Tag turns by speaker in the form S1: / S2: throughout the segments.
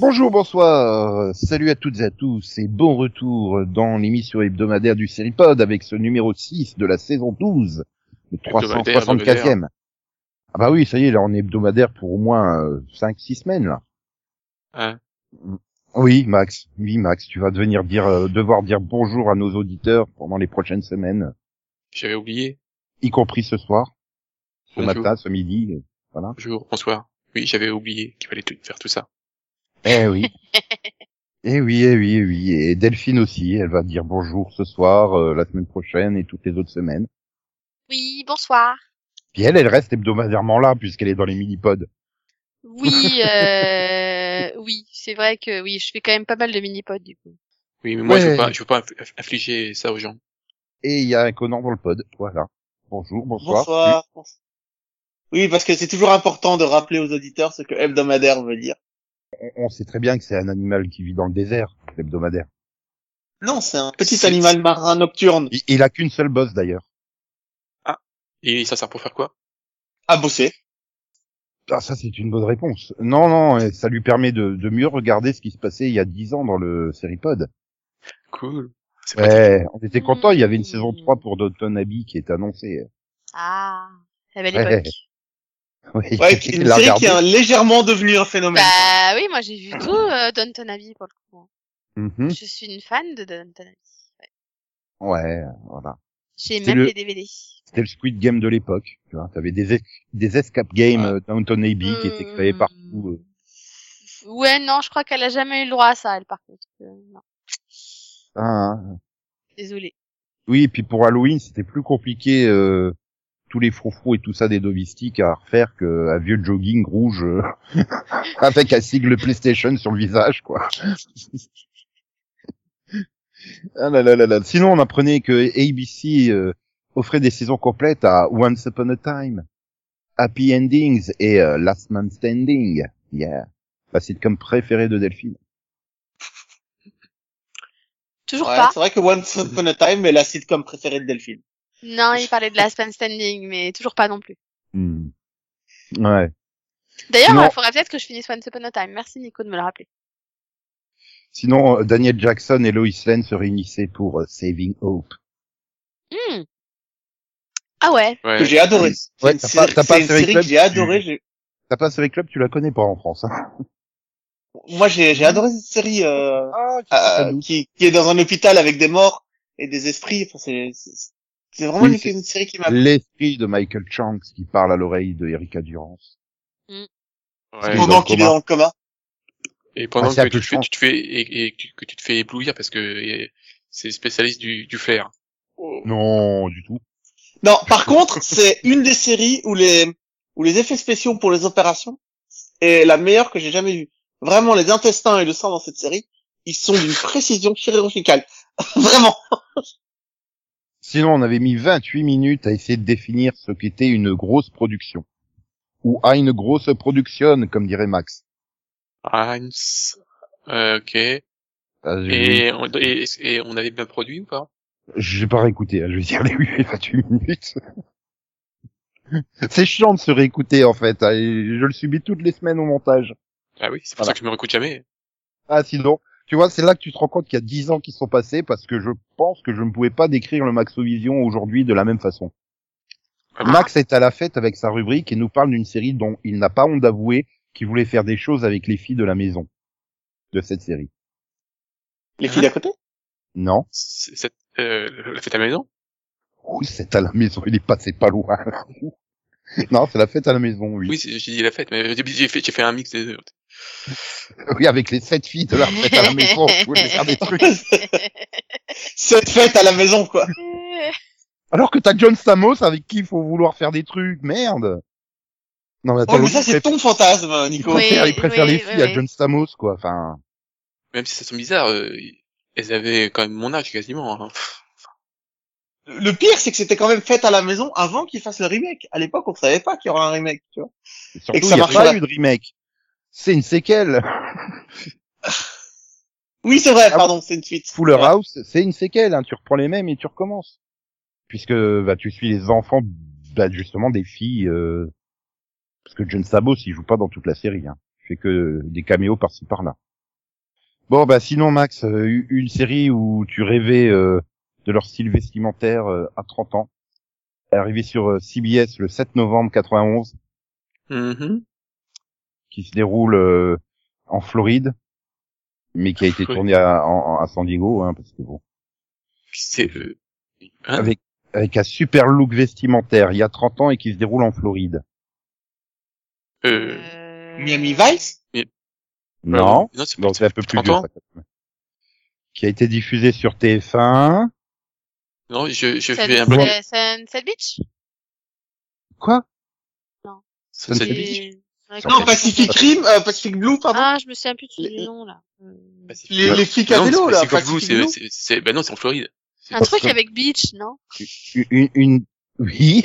S1: Bonjour, salut à toutes et à tous et bon retour dans l'émission hebdomadaire du Seripod avec ce numéro 6 de la saison 12, le
S2: Hebdomadaire,
S1: 364e. Ah bah oui, ça y est, là on est hebdomadaire pour au moins 5-6 semaines là.
S2: Hein
S1: Oui, Max, oui Max, tu vas devenir dire, euh, devoir dire bonjour à nos auditeurs pendant les prochaines semaines,
S2: J'avais oublié.
S1: y compris ce soir, ce
S2: Bonjour.
S1: matin, ce midi, euh, voilà.
S2: Bonjour, bonsoir. Oui, j'avais oublié qu'il fallait tout- faire tout ça.
S1: Eh oui. Eh oui, eh oui, eh oui. Et Delphine aussi, elle va dire bonjour ce soir, euh, la semaine prochaine et toutes les autres semaines.
S3: Oui, bonsoir.
S1: Puis elle, elle reste hebdomadairement là puisqu'elle est dans les mini-pods.
S3: Oui, euh, oui, c'est vrai que oui, je fais quand même pas mal de mini-pods du coup.
S2: Oui, mais moi, je veux pas, je veux pas infliger ça aux gens.
S1: Et il y a un Conan dans le pod. Voilà. Bonjour, bonsoir.
S4: Bonsoir. Oui, parce que c'est toujours important de rappeler aux auditeurs ce que hebdomadaire veut dire.
S1: On, on sait très bien que c'est un animal qui vit dans le désert, l'hebdomadaire.
S4: Non, c'est un petit animal marin nocturne
S1: Il, il a qu'une seule bosse d'ailleurs.
S2: Et ça sert pour faire quoi?
S4: À bosser.
S1: Ah, ça c'est une bonne réponse. Non, non, et ça lui permet de, de mieux regarder ce qui se passait il y a dix ans dans le Seripod.
S2: Cool.
S1: Ouais, on était content, il y avait une
S3: Mmh.
S1: saison 3 pour Downton Abbey qui est annoncée.
S3: Ah, la belle
S1: Ouais.
S3: époque.
S1: Oui,
S4: Ouais, qui- une série qui est légèrement devenue un phénomène.
S3: Bah oui, moi j'ai vu tout euh, Downton Abbey pour le coup.
S1: Mhm.
S3: Je suis une fan de Downton Abbey. Ouais.
S1: Ouais, voilà.
S3: J'ai
S1: C'est
S3: même
S1: le-
S3: les DVD.
S1: C'était le Squid Game de l'époque. Tu vois, t'avais des es- des escape games
S2: Ouais.
S1: euh, Downton Abbey qui étaient créés
S3: Hmm.
S1: partout. euh.
S3: Ouais, non, je crois qu'elle a jamais eu le droit à ça, elle par contre. Euh, non,
S1: Ah, hein.
S3: désolée.
S1: Oui, et puis pour Halloween, c'était plus compliqué euh, tous les froufrous et tout ça des domestiques à refaire qu'un vieux jogging rouge euh, avec un sigle PlayStation sur le visage, quoi. ah là là là là. Sinon, on apprenait que ABC euh, offrait des saisons complètes à Once Upon a Time, Happy Endings et euh, Last Man Standing. Yeah. La sitcom préférée de Delphine.
S3: Toujours
S4: Ouais,
S3: pas.
S4: c'est vrai que Once Upon a Time est la sitcom préférée de Delphine.
S3: Non, il parlait de la Span Standing, mais toujours pas non plus.
S1: Hmm. Ouais.
S3: D'ailleurs, il faudrait peut-être que je finisse Once Upon a Time. Merci Nico de me le rappeler.
S1: Sinon, euh, Daniel Jackson et Lois Lane se réunissaient pour euh, Saving Hope.
S3: Hmm. Ah ouais.
S4: Que
S2: Ouais.
S4: j'ai adoré. C'est
S1: Ouais,
S4: une,
S1: t'as
S4: série-
S1: pas- t'as pas
S4: une
S1: Série Club,
S4: que j'ai adoré.
S1: T'as pas Série Club, tu la connais pas en France. Hein
S4: Moi, j'ai j'ai adoré cette série euh,
S1: ah,
S4: euh, qui, qui est dans un hôpital avec des morts et des esprits. Enfin, c'est c'est- vraiment
S1: Oui,
S4: une, série qui m'a
S1: L'esprit de Michael Shanks qui parle à l'oreille de Erika Durance.
S2: Ouais.
S4: pendant qu'il est dans le coma.
S2: Et pendant
S1: Ah,
S2: que tu, te fais,
S1: chiant.
S2: tu te fais, et, et que tu- que tu te fais éblouir parce que c'est spécialiste du, du flair. Oh.
S1: Non, du tout.
S4: Non, par contre, c'est une des séries où les où les effets spéciaux pour les opérations est la meilleure que j'ai jamais vue. Vraiment, les intestins et le sang dans cette série, ils sont d'une précision chirurgicale. Vraiment.
S1: Sinon, on avait mis 28 minutes à essayer de définir ce qu'était une grosse production. Ou à une grosse production, comme dirait Max.
S2: Heinz. Euh, ok.
S1: Ah,
S2: Et on, et, et on avait bien produit ou pas?
S1: J'ai pas réécouté, hein, je vais dire les 8 et 28 minutes. C'est chiant de se réécouter, en fait. hein, je le subis toutes les semaines au montage.
S2: Ah oui, c'est pour
S1: Voilà.
S2: ça que je me réécoute jamais.
S1: Ah, sinon, tu vois, c'est là que tu te rends compte qu'il y a 10 ans qui sont passés parce que je pense que je ne pouvais pas décrire le Maxovision aujourd'hui de la même façon.
S2: Ah bon
S1: Max est à la fête avec sa rubrique et nous parle d'une série dont il n'a pas honte d'avouer qu'il voulait faire des choses avec les filles de la maison. De cette série.
S4: Les filles d'à côté?
S1: Non?
S2: C'est euh, la fête à la maison?
S1: Oui, c'est à la maison, il est passé pas loin. non, c'est la fête à la maison, oui.
S2: Oui, c'est- j'ai dit la fête, mais j'ai j'ai fait, j'ai fait un mix des deux.
S1: Oui, avec les sept filles de la fête à la maison, on pouvait faire des trucs.
S4: Cette fête à la maison, quoi.
S1: Alors que t'as John Stamos avec qui il faut vouloir faire des trucs, merde. Non, mais attends,
S4: Oh, mais ça,
S1: il
S4: c'est
S1: préfère-
S4: ton fantasme, Nico.
S1: il préfère,
S3: Oui,
S1: il préfère
S3: oui,
S1: les
S3: oui,
S1: filles à. John Stamos, quoi. Enfin,
S2: Même si ça semble bizarre, euh, elles avaient quand même mon âge quasiment. hein.
S4: le pire, c'est que c'était quand même fait à la maison avant qu'ils fassent le remake. À l'époque, on savait pas qu'il y aurait un remake, tu vois.
S1: Et surtout,
S4: que
S1: il
S4: ça
S1: n'y a
S4: marche
S1: pas
S4: pas.
S1: eu de remake. C'est une séquelle.
S4: Oui, c'est vrai,
S1: Ah
S4: pardon, c'est une suite.
S1: Fuller
S4: Ouais.
S1: House, c'est une séquelle. Hein. Tu reprends les mêmes et tu recommences. Puisque bah, tu suis les enfants, bah, justement, des filles. Euh... Parce que John Sabos, il joue pas dans toute la série. Hein. Il fait que des caméos par-ci par-là. Bon, bah sinon, Max, euh, une série où tu rêvais euh, de leur style vestimentaire euh, à 30 ans. Arrivé sur euh, CBS le 7 novembre 91,
S2: Mhm.
S1: Qui se déroule euh, en Floride, mais qui a été tourné à, en- à San Diego, hein, parce que bon,
S2: C'est euh, hein?
S1: Avec avec un super look vestimentaire. Il y a 30 ans et qui se déroule en Floride.
S2: euh,
S3: Euh,
S4: Miami Vice?
S1: Non,
S2: non, c'est
S1: donc c'est un peu plus
S2: 30
S1: vieux. Qui a été diffusé sur TF1.
S2: Non, je, je fais un bloc.
S3: Sad Beach
S1: Quoi?
S2: Dit-
S3: C'est- Ouais,
S4: Non, Pacific Rim, euh, Pacific Blue, pardon.
S3: Ah, je me souviens plus du nom, là. Euh,
S2: Pacific-
S4: les, les flics à
S2: Non,
S4: vélo,
S2: c'est
S4: là.
S2: Pacific Blue, c'est, c'est, c'est, ben non, c'est en Floride. C'est
S3: Un truc avec Beach, non?
S1: Une, une, oui.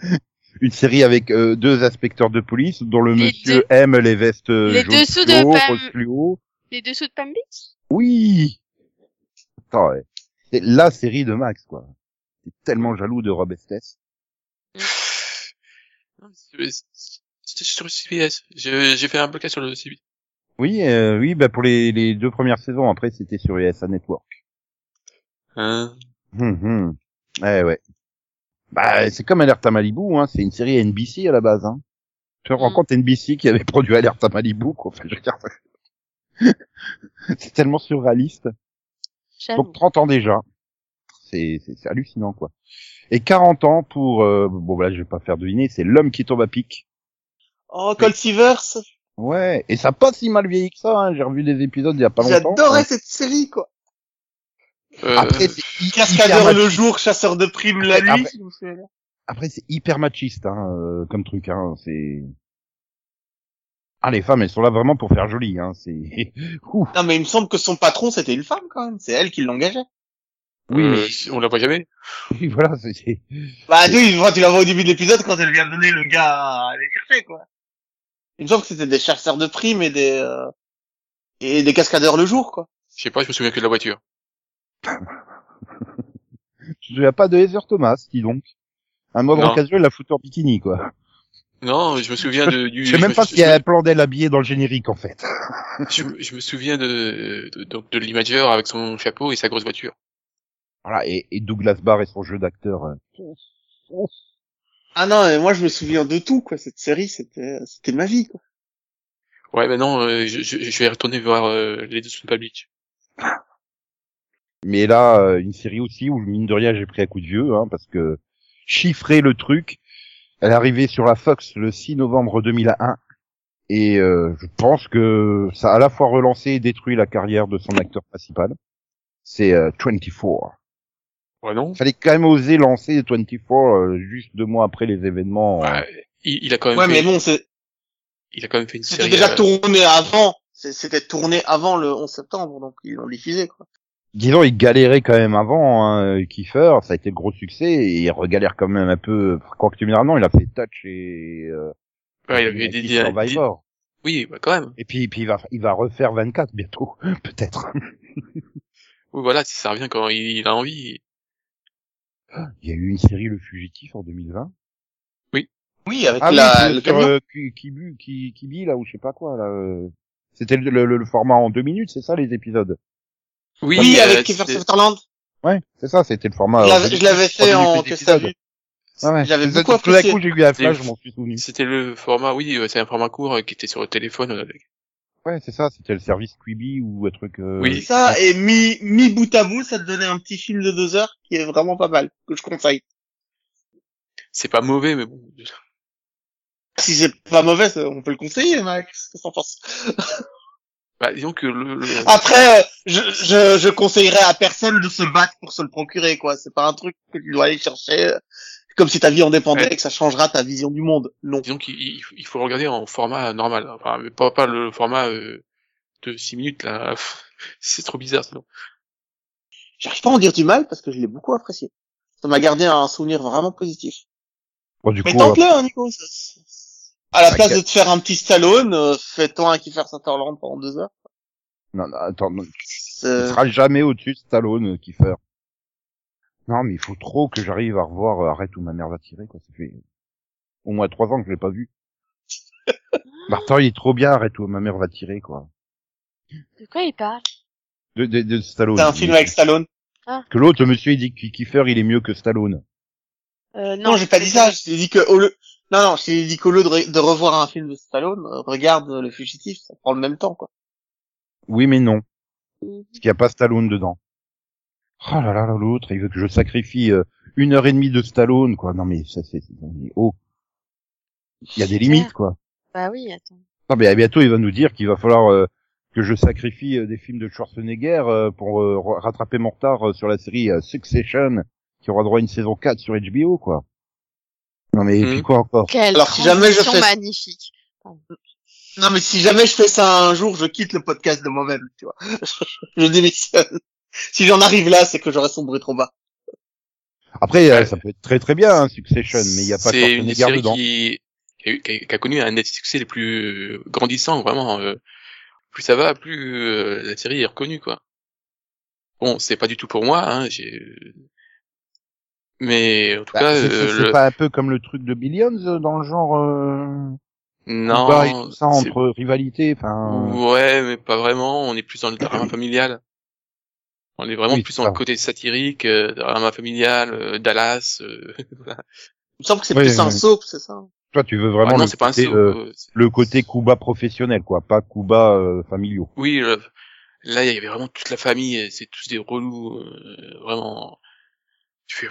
S1: une série avec euh, deux inspecteurs de police dont le
S3: Les
S1: monsieur aime les vestes euh,
S3: Les
S1: jaunes
S3: dessous de
S1: fluo,
S3: Pam-
S1: rose fluo.
S3: Les dessous de Palm Beach?
S1: Oui. Attends, ouais. C'est la série de Max, quoi. T'es tellement jaloux de Rob Estes.
S2: C'était sur CBS. J'ai fait un blocage sur le CBS.
S1: Oui, euh, oui, bah pour les, les deux premières saisons. Après, c'était sur ESA Network.
S2: Hein
S1: Hum, hum. Ouais, ouais. Bah, c'est comme Alerte à Malibu, hein. C'est une série NBC à la base, hein. Tu te rends
S3: Mm.
S1: compte NBC qui avait produit Alerte à Malibu, quoi. Enfin, je veux dire, c'est tellement surréaliste. Donc 30 ans déjà. C'est, c'est, c'est hallucinant, quoi. Et 40 ans pour, euh, bon, bah, là, je vais pas faire deviner, c'est l'homme qui tombe à pic.
S4: Oh, Cold.
S1: Ouais. Et ça a pas si mal vieilli que ça, hein. J'ai revu des épisodes il y a pas longtemps.
S4: J'adorais cette série, quoi.
S2: euh,
S1: Après, c'est
S4: Cascadeur
S1: hyper
S4: le
S1: machiste.
S4: jour, chasseur de primes la nuit.
S1: après- c'est hyper machiste, hein, euh, comme truc, hein. C'est, ah, les femmes, elles sont là vraiment pour faire joli, hein. C'est.
S4: Non, mais il me semble que son patron, c'était une femme, quand même. C'est elle qui l'engageait.
S1: Oui,
S2: euh,
S1: mais-
S2: on la voit jamais.
S1: oui, voilà, c'est,
S4: Bah, oui, vois, tu la vois au début de l'épisode quand elle vient donner le gars à aller chercher, quoi. Il me semble que c'était des chasseurs de primes et des, euh, et des cascadeurs le jour, quoi.
S2: Je sais pas, je me souviens que de la voiture.
S1: je me souviens pas de Heather Thomas, dis donc. Un mode
S2: Non.
S1: occasionnel, la foutre en bikini, quoi.
S2: Non, je me souviens de, du,
S1: Je sais même
S2: me-
S1: pas
S2: je-
S1: s'il y a un plan d'elle habillé dans le générique, en fait.
S2: je, me- je me souviens de, de, donc de l'imageur avec son chapeau et sa grosse voiture.
S1: Voilà, et, et Douglas Barr et son jeu d'acteur. euh.
S4: Ah non, mais moi, je me souviens de tout, quoi. Cette série, c'était, c'était ma vie, quoi.
S2: Ouais, ben non, euh, je, je, je vais retourner voir euh, les deux sous Beach.
S1: Mais là, euh, une série aussi où, mine de rien, j'ai pris un coup de vieux, hein, parce que chiffrer le truc, elle est arrivée sur la Fox le 6 novembre 2001, et euh, je pense que ça a à la fois relancé et détruit la carrière de son acteur principal. C'est euh, 24.
S2: Ouais, non.
S1: Fallait quand même oser lancer 24 euh, juste deux mois après les événements. euh,
S2: Ouais, il, il a quand même
S4: Ouais,
S2: fait,
S4: mais bon, c'est,
S2: il a quand même fait une
S4: c'était
S2: série.
S4: déjà
S2: euh,
S4: tourné avant. C'était tourné avant le 11 septembre, donc ils l'ont diffusé, quoi.
S1: Disons, il galérait quand même avant, hein, Kiefer, ça a été le gros succès, et il regalère quand même un peu, quoi que tu me diras, non, il a fait Touch et, euh,
S2: ouais, il
S1: et
S2: avait des, des-
S1: Survivor.
S2: oui, bah, quand même.
S1: Et puis, puis il va, il va refaire 24 bientôt, peut-être.
S2: Oui, voilà, si ça revient quand il, il a envie.
S1: Il y a eu une série Le Fugitif en 2020.
S4: Oui, avec
S1: Ah
S4: la,
S1: oui,
S4: le
S1: sur, euh, Ki- Kibu, Ki- Kibi, là, ou je sais pas quoi, là. euh. C'était le, le- le format en deux minutes, c'est ça, les épisodes?
S2: Oui,
S4: Oui,
S2: euh,
S4: avec Kiefer Sutherland.
S1: Ouais, c'est ça, c'était le format.
S4: Je
S1: euh,
S4: l'avais- fait en que ça.
S1: Ah ouais.
S4: J'avais beaucoup
S1: Tout d'un
S4: apprécié.
S1: coup, j'ai eu un flash,
S2: Et-
S1: je m'en suis souvenu.
S2: C'était le format, oui, c'est un format court qui était sur le téléphone.
S1: Ouais, c'est ça, c'était le service Quibi ou un truc. euh,
S2: Oui.
S4: C'est ça, et mi, mi bout à bout, ça te donnait un petit film de deux heures qui est vraiment pas mal, que je conseille.
S2: C'est pas mauvais, mais bon.
S4: Si c'est pas mauvais, on peut le conseiller, Max. Qu'est-ce penses
S2: Bah, disons que le, le-
S4: Après, je, je, je conseillerais à personne de se battre pour se le procurer, quoi. C'est pas un truc que tu dois aller chercher, comme si ta vie en dépendait
S2: Ouais.
S4: et que ça changera ta vision du monde. Non.
S2: disons qu'il il- il faut le regarder en format normal. Enfin, mais pas, pas le format euh, de 6 minutes, là. C'est trop bizarre, sinon.
S4: j'arrive pas à en dire du mal parce que je l'ai beaucoup apprécié. Ça m'a gardé un souvenir vraiment positif.
S1: Bon, du
S4: Mais tente-le, hein, Nico. À la place de te faire un petit Stallone, euh, fais-toi un Kiefer Sutherland pendant deux heures.
S1: non, non, attends, non, il
S4: C'est-
S1: sera jamais au-dessus de Stallone, euh, Kiefer. Non, mais il faut trop que j'arrive à revoir euh, Arrête où ma mère va tirer, quoi. Ça fait au moins trois ans que je l'ai pas vu. Martin, il est trop bien, Arrête où ma mère va tirer, quoi.
S3: De quoi il parle?
S1: De, de, de Stallone.
S4: C'est un film avec Stallone.
S1: Que l'autre monsieur, il dit que Kiefer, il est mieux que Stallone.
S3: euh,
S4: Non, j'ai pas dit ça. Je t'ai dit que au lieu, non, non, je t'ai dit qu'au lieu de, re- de revoir un film de Stallone, euh, regarde euh, Le Fugitif, ça prend le même temps, quoi.
S1: Oui, mais non.
S3: Mhm.
S1: Parce qu'il n'y a pas Stallone dedans. Oh là là là, l'autre, il veut que je sacrifie euh, une heure et demie de Stallone, quoi. Non mais ça c'est, haut. Il y a des limites, quoi.
S3: Bah oui, attends.
S1: Non mais à bientôt il va nous dire qu'il va falloir euh, que je sacrifie euh, des films de Schwarzenegger euh, pour euh, ra- rattraper mon retard euh, sur la série euh, Succession, qui aura droit à une saison 4 sur HBO, quoi. Non mais et puis
S2: Mhm.
S1: quoi encore?
S3: Quelle
S4: Alors, si jamais je fais-
S3: magnifique.
S4: Non, mais si jamais je fais ça un jour, je quitte le podcast de moi-même, tu vois. je démissionne. Si j'en arrive là, c'est que j'aurais sombré trop bas.
S1: Après euh,
S2: Ouais.
S1: ça peut être très très bien hein, Succession, mais il y a pas
S2: C'est une séries
S1: dedans.
S2: qui, qui, a eu- qui a, qui a connu un des succès les plus grandissants, vraiment. euh, plus ça va, plus euh, la série est reconnue, quoi. Bon, c'est pas du tout pour moi, hein, j'ai... Mais en tout
S1: Bah,
S2: cas,
S1: c'est,
S2: euh,
S1: c'est- c'est
S2: le-
S1: pas un peu comme le truc de Billions euh, dans le genre euh,
S2: non,
S1: tout ça
S2: c'est-
S1: entre rivalité, enfin.
S2: Ouais, mais pas vraiment. On est plus dans le drama familial. On est vraiment
S1: Oui,
S2: plus dans le côté satirique, euh, drama familial, euh, Dallas. euh, voilà.
S4: Il me semble que c'est
S1: Ouais,
S4: plus un soap, c'est ça?
S1: Toi, tu veux vraiment
S2: Ah non,
S1: le,
S2: c'est pas un
S1: côté,
S2: saut.
S1: euh,
S2: euh,
S1: le côté Kuba professionnel, quoi, pas Kuba euh, familiaux.
S2: Oui, là, il y avait vraiment toute la famille. et C'est tous des relous, euh, vraiment. Tu fais.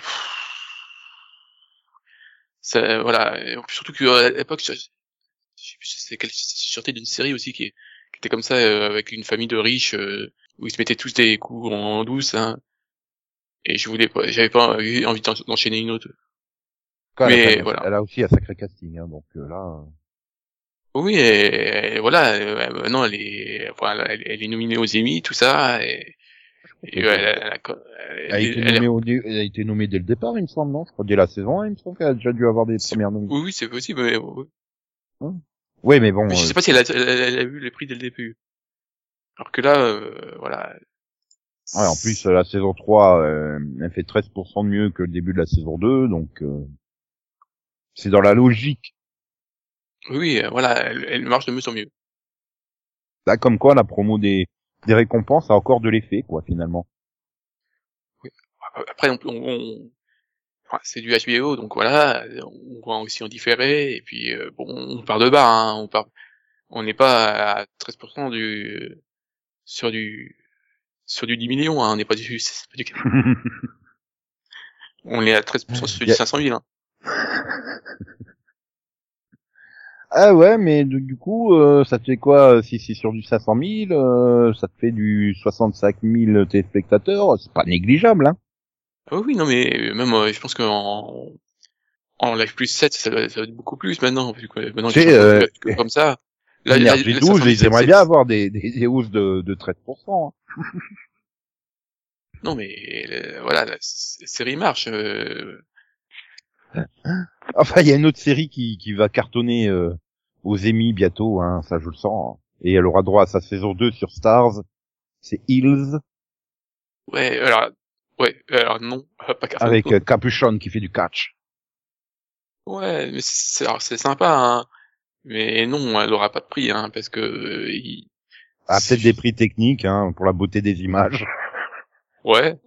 S2: Ça, voilà. Et en plus, surtout qu'à l'époque, je, je sais plus si c'était quelle je d'une série aussi qui, qui était comme ça euh, avec une famille de riches euh, où ils se mettaient tous des coups en douce. Hein, et je voulais pas, j'avais pas envie envie d'en- d'enchaîner une autre.
S1: Quoi,
S2: Mais
S1: elle, a,
S2: voilà.
S1: elle a aussi un sacré casting, hein, donc euh, là. euh,
S2: Oui, et, et voilà. euh, Maintenant, elle est, voilà, elle, elle est nominée aux Emmy, tout ça. Et, et
S1: Elle
S2: elle,
S1: a été nommée au elle a été nommée dès le départ, il me semble, non? Je crois dès la saison 1, il me semble qu'elle a déjà dû avoir des premières nominations.
S2: Oui, c'est possible. Mais, oui.
S1: Oui, mais bon.
S2: Mais je
S1: euh,
S2: sais pas si elle a, elle, elle a eu les prix dès le début. Alors que là, euh, voilà.
S1: ouais, en plus, la saison 3, euh, elle fait 13% de mieux que le début de la saison 2, donc euh, c'est dans la logique.
S2: Oui, oui, euh, voilà, elle, elle marche de mieux en mieux.
S1: Là, comme quoi, la promo des, des récompenses a encore de l'effet, quoi, finalement.
S2: Après, on, on, c'est du HBO, donc voilà, on voit aussi en différé. Et puis, euh, bon, on part de bas. Hein, on part, on n'est pas à 13% du sur du sur du 10 millions. Hein, on n'est pas du, c'est pas du on est à 13% sur du
S1: Yeah.
S2: 500 000. Hein.
S1: Ah ouais, mais du, du coup, euh, ça te fait quoi euh, Si c'est sur du 500 000, euh, ça te fait du 65 000 téléspectateurs. C'est pas négligeable, hein
S2: Ah oui, non, mais même, euh, je pense qu'en en Live plus 7, ça doit être beaucoup plus maintenant. Vu que maintenant, les
S1: euh,
S2: comme ça. Là,
S1: Énergie
S2: là,
S1: 12,
S2: 500
S1: ils aimeraient bien avoir des, des, des hausses de, de 13%. hein.
S2: Non, mais euh, voilà, la série marche. euh,
S1: Enfin, il y a une autre série qui, qui va cartonner euh, aux Emmy bientôt, hein, ça je le sens. hein. Et elle aura droit à sa saison 2 sur Stars. C'est Hills,
S2: Ouais, alors, ouais, alors non, pas Carson
S1: avec euh, Capuchon qui fait du catch.
S2: Ouais, mais c'est alors, c'est sympa, hein. Mais non, elle aura pas de prix, hein, parce que euh, il-
S1: Ah, peut-être des prix techniques, hein, pour la beauté des images.
S2: Ouais,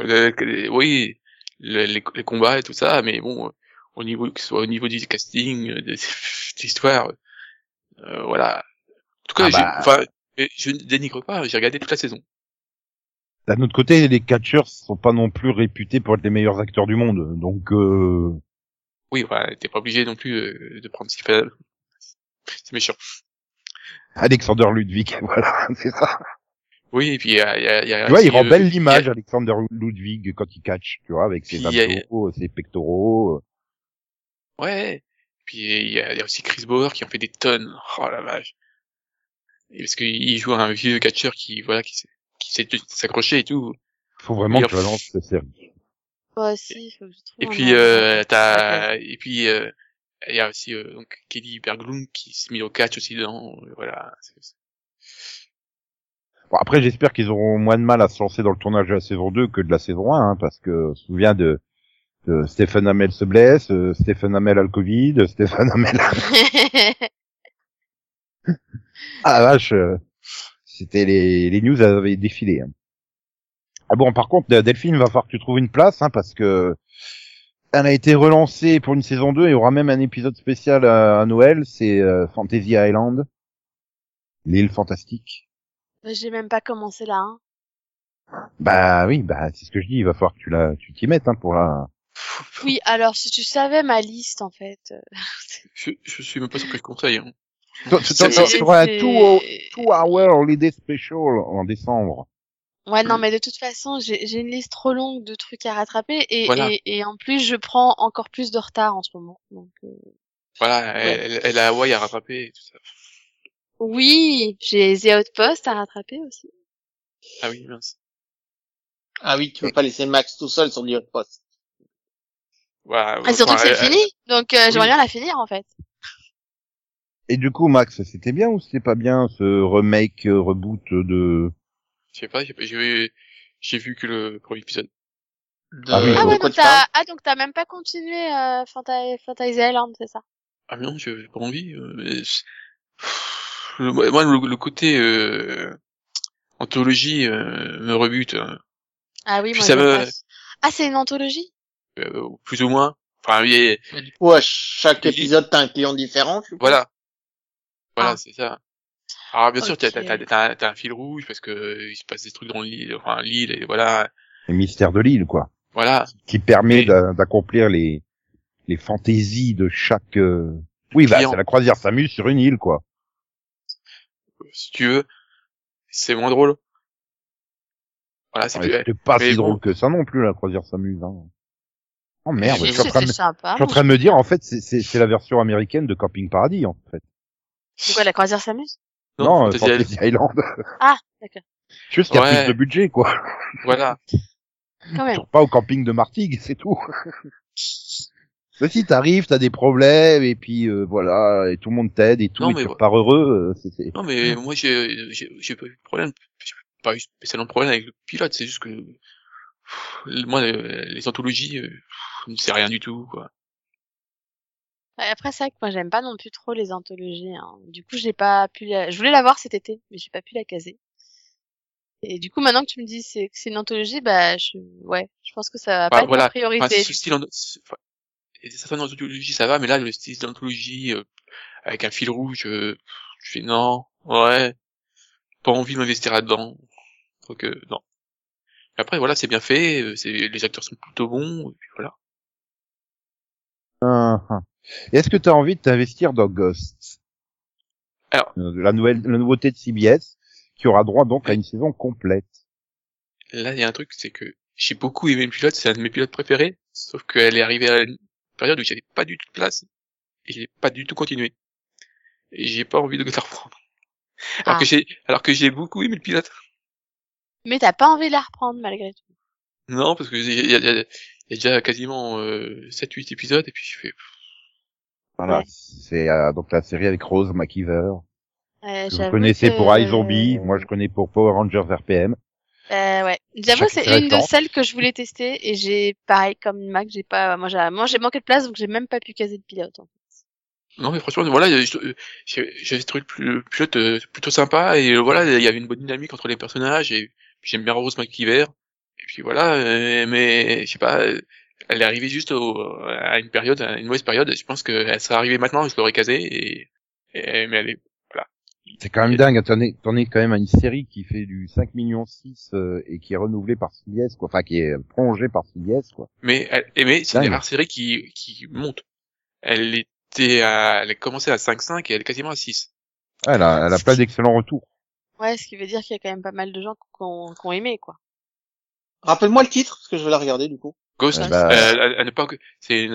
S2: le- le- oui, le- les, les combats et tout ça, mais bon, euh, au niveau que ce soit au niveau du casting, euh, des, de l'histoire, euh, voilà. En tout cas,
S1: Ah
S2: j'ai-
S1: bah.
S2: enfin, euh, je ne dénigre pas, j'ai regardé toute la saison.
S1: D'un autre côté, les catcheurs sont pas non plus réputés pour être les meilleurs acteurs du monde, donc euh,
S2: Oui, voilà, t'es pas obligé non plus euh, de prendre ce qu'il fait. C'est méchant.
S1: Alexander Ludwig, voilà, c'est ça.
S2: Oui, et puis il y a, il y a, il y a
S1: Tu vois, il rend
S2: euh, y a-
S1: l'image, Alexander Ludwig, quand il catch, tu vois, avec ses
S2: Puis il y a-
S1: abdos, ses pectoraux.
S2: Ouais. Puis il y a, il y a aussi Chris Bauer qui en fait des tonnes. Oh la vache. Et parce qu'il joue un vieux catcheur qui voilà qui sait, qui sait s'accrocher et tout.
S1: Faut vraiment
S2: Et
S1: que tu relances cette série.
S3: Moi aussi, faut que je trouve
S2: Et puis euh, t'as et puis euh, il y a aussi euh, donc Kelly Berglund qui s'est mis au catch aussi dedans. euh, Voilà.
S1: Bon, après, j'espère qu'ils auront moins de mal à se lancer dans le tournage de la saison 2 que de la saison 1, hein, parce que, on se souvient de, de Stephen Amell se blesse, euh, Stephen Amell a le Covid, Stephen Amell a... Ah la vache, euh, c'était les, les news avaient défilé. hein. Ah bon, par contre, Delphine, va falloir que tu trouves une place, hein, parce que elle a été relancée pour une saison 2 et il y aura même un épisode spécial à, à Noël, c'est euh, Fantasy Island, l'île fantastique.
S3: J'ai même pas commencé là. Hein.
S1: Bah oui, bah c'est ce que je dis, il va falloir que tu la, tu t'y mettes hein, pour la.
S3: Oui, alors si tu savais ma liste en fait. euh,
S2: Je, je suis même pas sûr que je conseille. Hein.
S1: Tu auras un two, two hour holiday special en décembre.
S3: Ouais, non, mais de toute façon, j'ai j'ai une liste trop longue de trucs à rattraper et,
S2: Voilà.
S3: et, et en plus, je prends encore plus de retard en ce moment. Donc, euh,
S2: Voilà, elle, elle- elle a Hawaii à rattraper et tout ça.
S3: Oui, j'ai The Outpost à rattraper aussi.
S2: Ah oui, mince.
S4: Ah oui, tu peux pas laisser Max tout seul sur le poste.
S2: Voilà,
S3: Ah, surtout
S2: enfin,
S3: que c'est fini, donc euh, j'aimerais bien la finir en fait.
S1: Et du coup, Max, c'était bien ou c'était pas bien ce remake, euh, reboot de...
S2: Je sais pas, j'ai j'ai j'ai vu que le premier épisode.
S4: De...
S1: Ah oui.
S3: Ah ouais, donc t'as ah, donc t'as même pas continué euh, Fanta- Fantasy Island, c'est ça?
S2: Ah mais non, j'ai pas envie. euh, mais le- moi, le, le côté euh, anthologie euh, me rebute, hein.
S3: Ah oui,
S2: Puis
S3: moi
S2: ça me-.
S3: Ah, c'est une anthologie?
S2: Euh, plus ou moins. Enfin,
S4: du coup, à chaque épisode, t'as un client différent.
S2: voilà. Voilà,
S3: Ah.
S2: c'est ça. Alors bien sûr, t'as
S3: Ok.
S2: t'as- t'as- t'as un fil rouge parce que euh, il se passe des trucs dans l'île, enfin l'île et voilà,
S1: les mystères de l'île, quoi,
S2: voilà.
S1: qui permet
S2: Et-
S1: d'a- d'accomplir les les fantaisies de chaque. euh, Oui, bah c'est la croisière s'amuse sur une île, quoi.
S2: Si tu veux, c'est moins drôle. Voilà, c'est
S1: Ouais,
S2: plus-
S1: C'était pas
S2: mais
S1: si
S2: bon.
S1: drôle que ça non plus, la croisière s'amuse. Hein. Oh merde, je suis en train de,
S3: c'était sympa.
S1: je suis en train de me dire, en fait, c'est la version américaine de Camping Paradis, en fait.
S3: C'est quoi, la croisière s'amuse?
S1: Non, euh,
S2: Fantasy Island.
S1: Fantasy Island.
S3: Ah, d'accord.
S1: Juste qu'il y a
S2: Ouais.
S1: plus de budget, quoi.
S2: voilà.
S3: Quand même.
S1: Pas au camping de Martigues, c'est tout. Mais si t'arrives, t'as des problèmes, et puis euh, voilà, et tout le monde t'aide et tout,
S2: Non,
S1: et
S2: mais
S1: tu
S2: bon.
S1: repars heureux, euh, c'est-.
S2: Non, mais moi, j'ai, j'ai, j'ai pas eu de problème. J'ai pas eu spécialement de problème avec le pilote. C'est juste que, pff, moi, euh, les anthologies, euh, pff, c'est rien du tout, quoi.
S3: Après, c'est vrai que moi, j'aime pas non plus trop les anthologies. Hein. Du coup, j'ai pas pu la... Je voulais la voir cet été, mais j'ai pas pu la caser. Et du coup, maintenant que tu me dis c'est- que c'est une anthologie, bah, je... ouais, je pense que ça va
S2: Bah,
S3: pas être ma priorité.
S2: Enfin, ce style, en- certaines anthologies, ça va, mais là, le style d'anthologie, euh, avec un fil rouge, euh, je fais non, ouais, pas envie de m'investir là-dedans. Donc, euh, non. Après, voilà, c'est bien fait, euh, c'est, les acteurs sont plutôt bons, et puis voilà.
S1: Et Est-ce que t'as envie de t'investir dans Ghosts?
S2: Alors.
S1: Euh, la nouvelle, la nouveauté de CBS, qui aura droit donc à une saison complète.
S2: Là, il y a un truc, c'est que j'ai beaucoup aimé le pilote, c'est un de mes pilotes préférés, sauf qu'elle est arrivée à une période où j'avais pas du tout de place, et j'ai pas du tout continué. Et j'ai pas envie de la reprendre. Alors
S3: Ah.
S2: que j'ai, alors que j'ai beaucoup aimé le pilote.
S3: Mais t'as pas envie de la reprendre malgré tout.
S2: Non, parce que il y y a- il y a déjà quasiment euh, 7-8 épisodes, et puis je fais,
S1: Voilà,
S3: Ouais.
S1: c'est euh, donc la série avec Rose McIver.
S3: Euh,
S1: que Vous connaissez
S3: que-
S1: pour iZombie, moi je connais pour Power Rangers RPM.
S3: Euh, ouais. J'avoue, c'est une de celles que je voulais tester et j'ai, pareil, comme Mac, j'ai pas, moi, j'ai, moi, j'ai manqué de place donc j'ai même pas pu caser de pilote. en fait.
S2: non mais franchement, voilà, je- j'ai j'ai trouvé le pilote euh, plutôt sympa, et euh, voilà, il y avait une bonne dynamique entre les personnages, et j'aime bien Rose McIver, et puis voilà, euh, mais je sais pas, elle est arrivée juste au, à une période, à une mauvaise période, je pense qu'elle serait arrivée maintenant, je l'aurais casée, et, et mais elle est,
S1: C'est quand même dingue, t'en es, t'en es quand même à une série qui fait du 5 millions 6 euh, et qui est renouvelée par CBS, quoi. Enfin, qui est prolongée par CBS, quoi.
S2: mais, elle, et mais c'est des rares séries qui, qui monte. Elle était à, elle a commencé à 5-5 et elle est quasiment à 6.
S1: Ah, Elle a, elle a plein d'excellents retours.
S3: Ouais, ce qui veut dire qu'il y a quand même pas mal de gens qui ont, qui ont aimé, quoi.
S4: Rappelle-moi le titre, parce que je vais la regarder, du coup.
S2: Ghost, euh, ne pas, c'est une,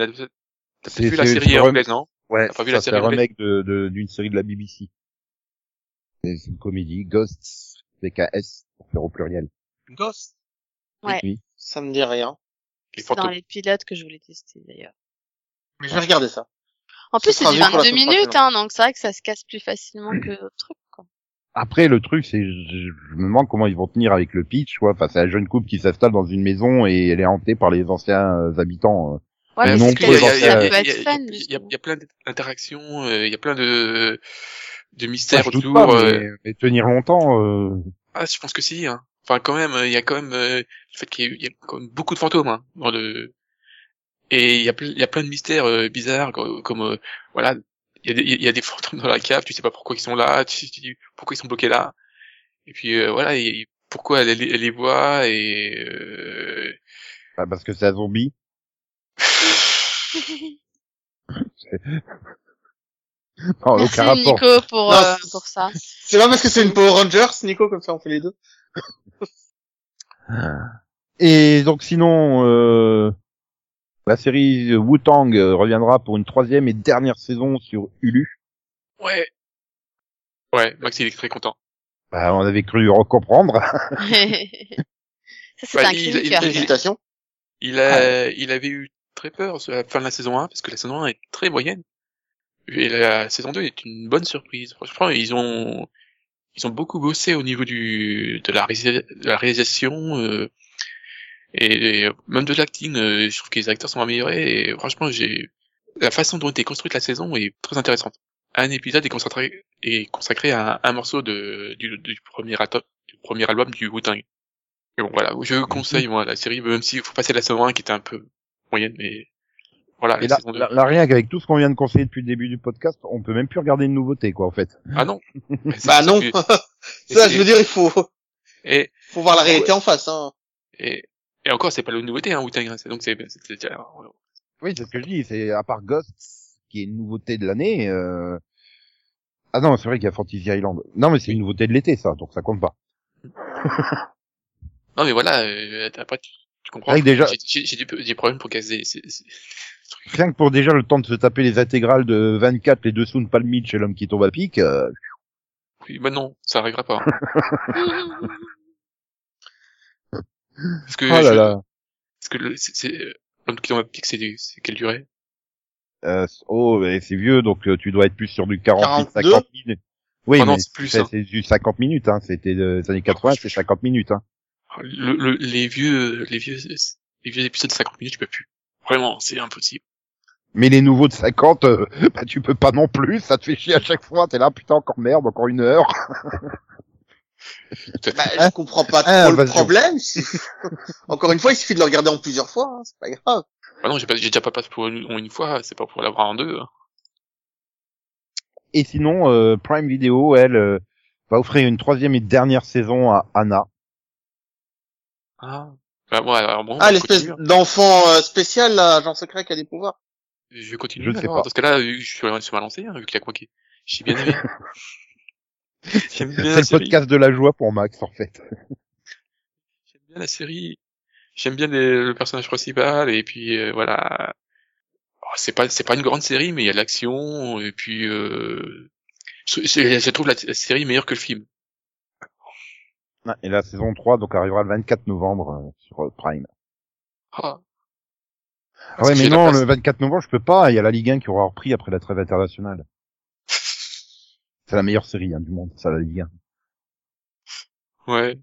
S2: t'as vu la série anglaise, non?
S1: Ouais,
S2: T'as pas vu
S1: ça,
S2: la
S1: c'est
S2: série
S1: un remake de, de- d'une série de la BBC. C'est une comédie, Ghosts, PKS, pour faire au pluriel.
S4: Ghost.
S3: Ouais.
S4: Ça me dit rien.
S3: C'est dans les pilotes que je voulais tester d'ailleurs.
S4: Mais je vais regarder ça.
S3: En plus, c'est du
S4: vu pour la
S3: 22
S4: semaine
S3: minutes, hein, donc c'est vrai que ça se casse plus facilement que d'autres trucs, quoi.
S1: Après, le truc, c'est, je, je me demande comment ils vont tenir avec le pitch, quoi. Enfin, c'est un jeune couple qui s'installe dans une maison et elle est hantée par les anciens euh, habitants.
S3: Ouais,
S1: Mais
S3: mais
S2: il y y a-
S3: fun,
S2: il y a- plein d'interactions, euh, il y a plein de de mystères
S1: je doute
S2: autour.
S1: pas,
S2: euh,
S1: mais, mais tenir longtemps, euh...
S2: Ah, je pense que si. Hein. Enfin, quand même, il y a quand même euh, le fait qu'il y, ait- il y a quand même beaucoup de fantômes hein, dans le. Et il y a y plein de mystères euh, bizarres comme, comme, euh, voilà, il y a des il y a des fantômes dans la cave, tu sais pas pourquoi ils sont là, tu, tu dis pourquoi ils sont bloqués là. Et puis euh, voilà, et pourquoi elle, elle, elle les voit et euh...
S1: bah, parce que c'est un zombie. Non,
S3: Merci
S1: aucun rapport.
S3: Nico pour,
S4: Non,
S3: euh,
S4: c'est-
S3: pour ça.
S4: C'est pas parce que c'est une Power Rangers, Nico, comme ça on fait les deux.
S1: Et donc sinon, euh, la série Wu-Tang euh, reviendra pour une troisième et dernière saison sur Hulu.
S2: ouais. Ouais, Max il est très content.
S1: Bah, on avait cru en comprendre.
S3: ça, c'est
S2: Bah,
S3: un
S2: il- il-.
S4: Félicitations.
S2: Il a, il avait eu très peur sur la fin de la saison 1 parce que la saison 1 est très moyenne. Et la saison 2 est une bonne surprise. Franchement, ils ont, ils ont beaucoup bossé au niveau du, de la, réalisa- de la réalisation, euh, et, et même de l'acting. euh, je trouve que les acteurs sont améliorés et franchement, j'ai, la façon dont était construite la saison est très intéressante. Un épisode est consacré, est consacré à un morceau de, du, du premier ato- du premier album du Wu-Tang. Mais bon, voilà, je conseille, moi, la série, même s'il faut passer la saison 1 qui était un peu moyenne, mais voilà,
S1: Et
S2: la
S1: là,
S2: saison 2.
S1: là, là, rien qu'avec tout ce qu'on vient de conseiller depuis le début du podcast, on peut même plus regarder une nouveauté, quoi, en fait.
S2: Ah non.
S4: Bah non.
S2: que-
S4: ça,
S2: et
S4: je veux dire, il faut,
S2: Et,
S4: faut voir la réalité en face, hein.
S2: et, et encore, c'est pas la nouveauté, hein, Wu-Tang, donc c'est,
S1: Oui, c'est ce que je dis. C'est à part Ghost, qui est une nouveauté de l'année. Euh... Ah non, c'est vrai qu'il y a Fantasy Island. Non, mais c'est une nouveauté de l'été, ça, donc ça compte pas.
S2: non, mais voilà, euh, après, tu, tu comprends.
S1: Vrai que déjà-
S2: J'ai, des, des problèmes pour caser, c'est, c'est-
S1: Rien que pour déjà le temps de se taper les intégrales de 24, les deux Soon Palmich et l'homme qui tombe à pic. euh,
S2: oui, bah non, ça arrivera pas. Parce que,
S1: Oh là
S2: je-
S1: là.
S2: parce que le, c'est, c'est, euh, c'est, c'est quelle durée?
S1: Euh, oh, mais c'est vieux, donc euh, tu dois être plus sur du 48,
S4: 42.
S1: 50 minutes. Oui,
S2: Oh non,
S1: mais
S2: c'est plus,
S1: c'est
S2: hein.
S1: c'est du 50 minutes, hein. C'était des années 80, c'est 50 minutes, hein.
S2: Le, le, les vieux, les vieux, les vieux épisodes de 50 minutes, tu peux plus. Vraiment, c'est impossible.
S1: Mais les nouveaux de 50, euh, bah tu peux pas non plus, ça te fait chier à chaque fois, t'es là, putain, encore merde, encore une heure.
S4: Bah, je comprends pas
S1: Ah,
S4: trop le problème. Encore une fois, il suffit de le regarder en plusieurs fois, hein, c'est pas grave.
S2: Ah non, j'ai déjà pas passé pour une, en une fois, c'est pas pour l'avoir en deux. hein.
S1: Et sinon, euh, Prime Video, elle, euh, va offrir une troisième et dernière saison à Anna.
S2: Ah. Bah, alors, bon,
S4: Ah, l'espèce
S2: hein.
S4: d'enfant euh, spécial, là, agent secret qui a des pouvoirs.
S2: Je continue.
S1: Je sais pas.
S2: Parce que là, vu que je suis sur ma lancée, hein, vu qu'il a croqué. J'ai bien aimé.
S1: C'est le
S2: série.
S1: podcast de la joie pour Max, en fait.
S2: J'aime bien la série. J'aime bien les- le personnage principal et puis euh, voilà. Oh, c'est pas c'est pas une grande série mais il y a de l'action et puis euh, je, je- je trouve la, la série meilleure que le film.
S1: Ah, Et la saison 3, donc, arrivera le 24 novembre euh, sur euh, Prime.
S2: Ah.
S1: Ah ouais, mais non, le 24 novembre, je peux pas. Il y a la Ligue 1 qui aura repris après la trêve internationale. C'est la meilleure série hein, du monde, ça, la Ligue 1.
S2: Ouais.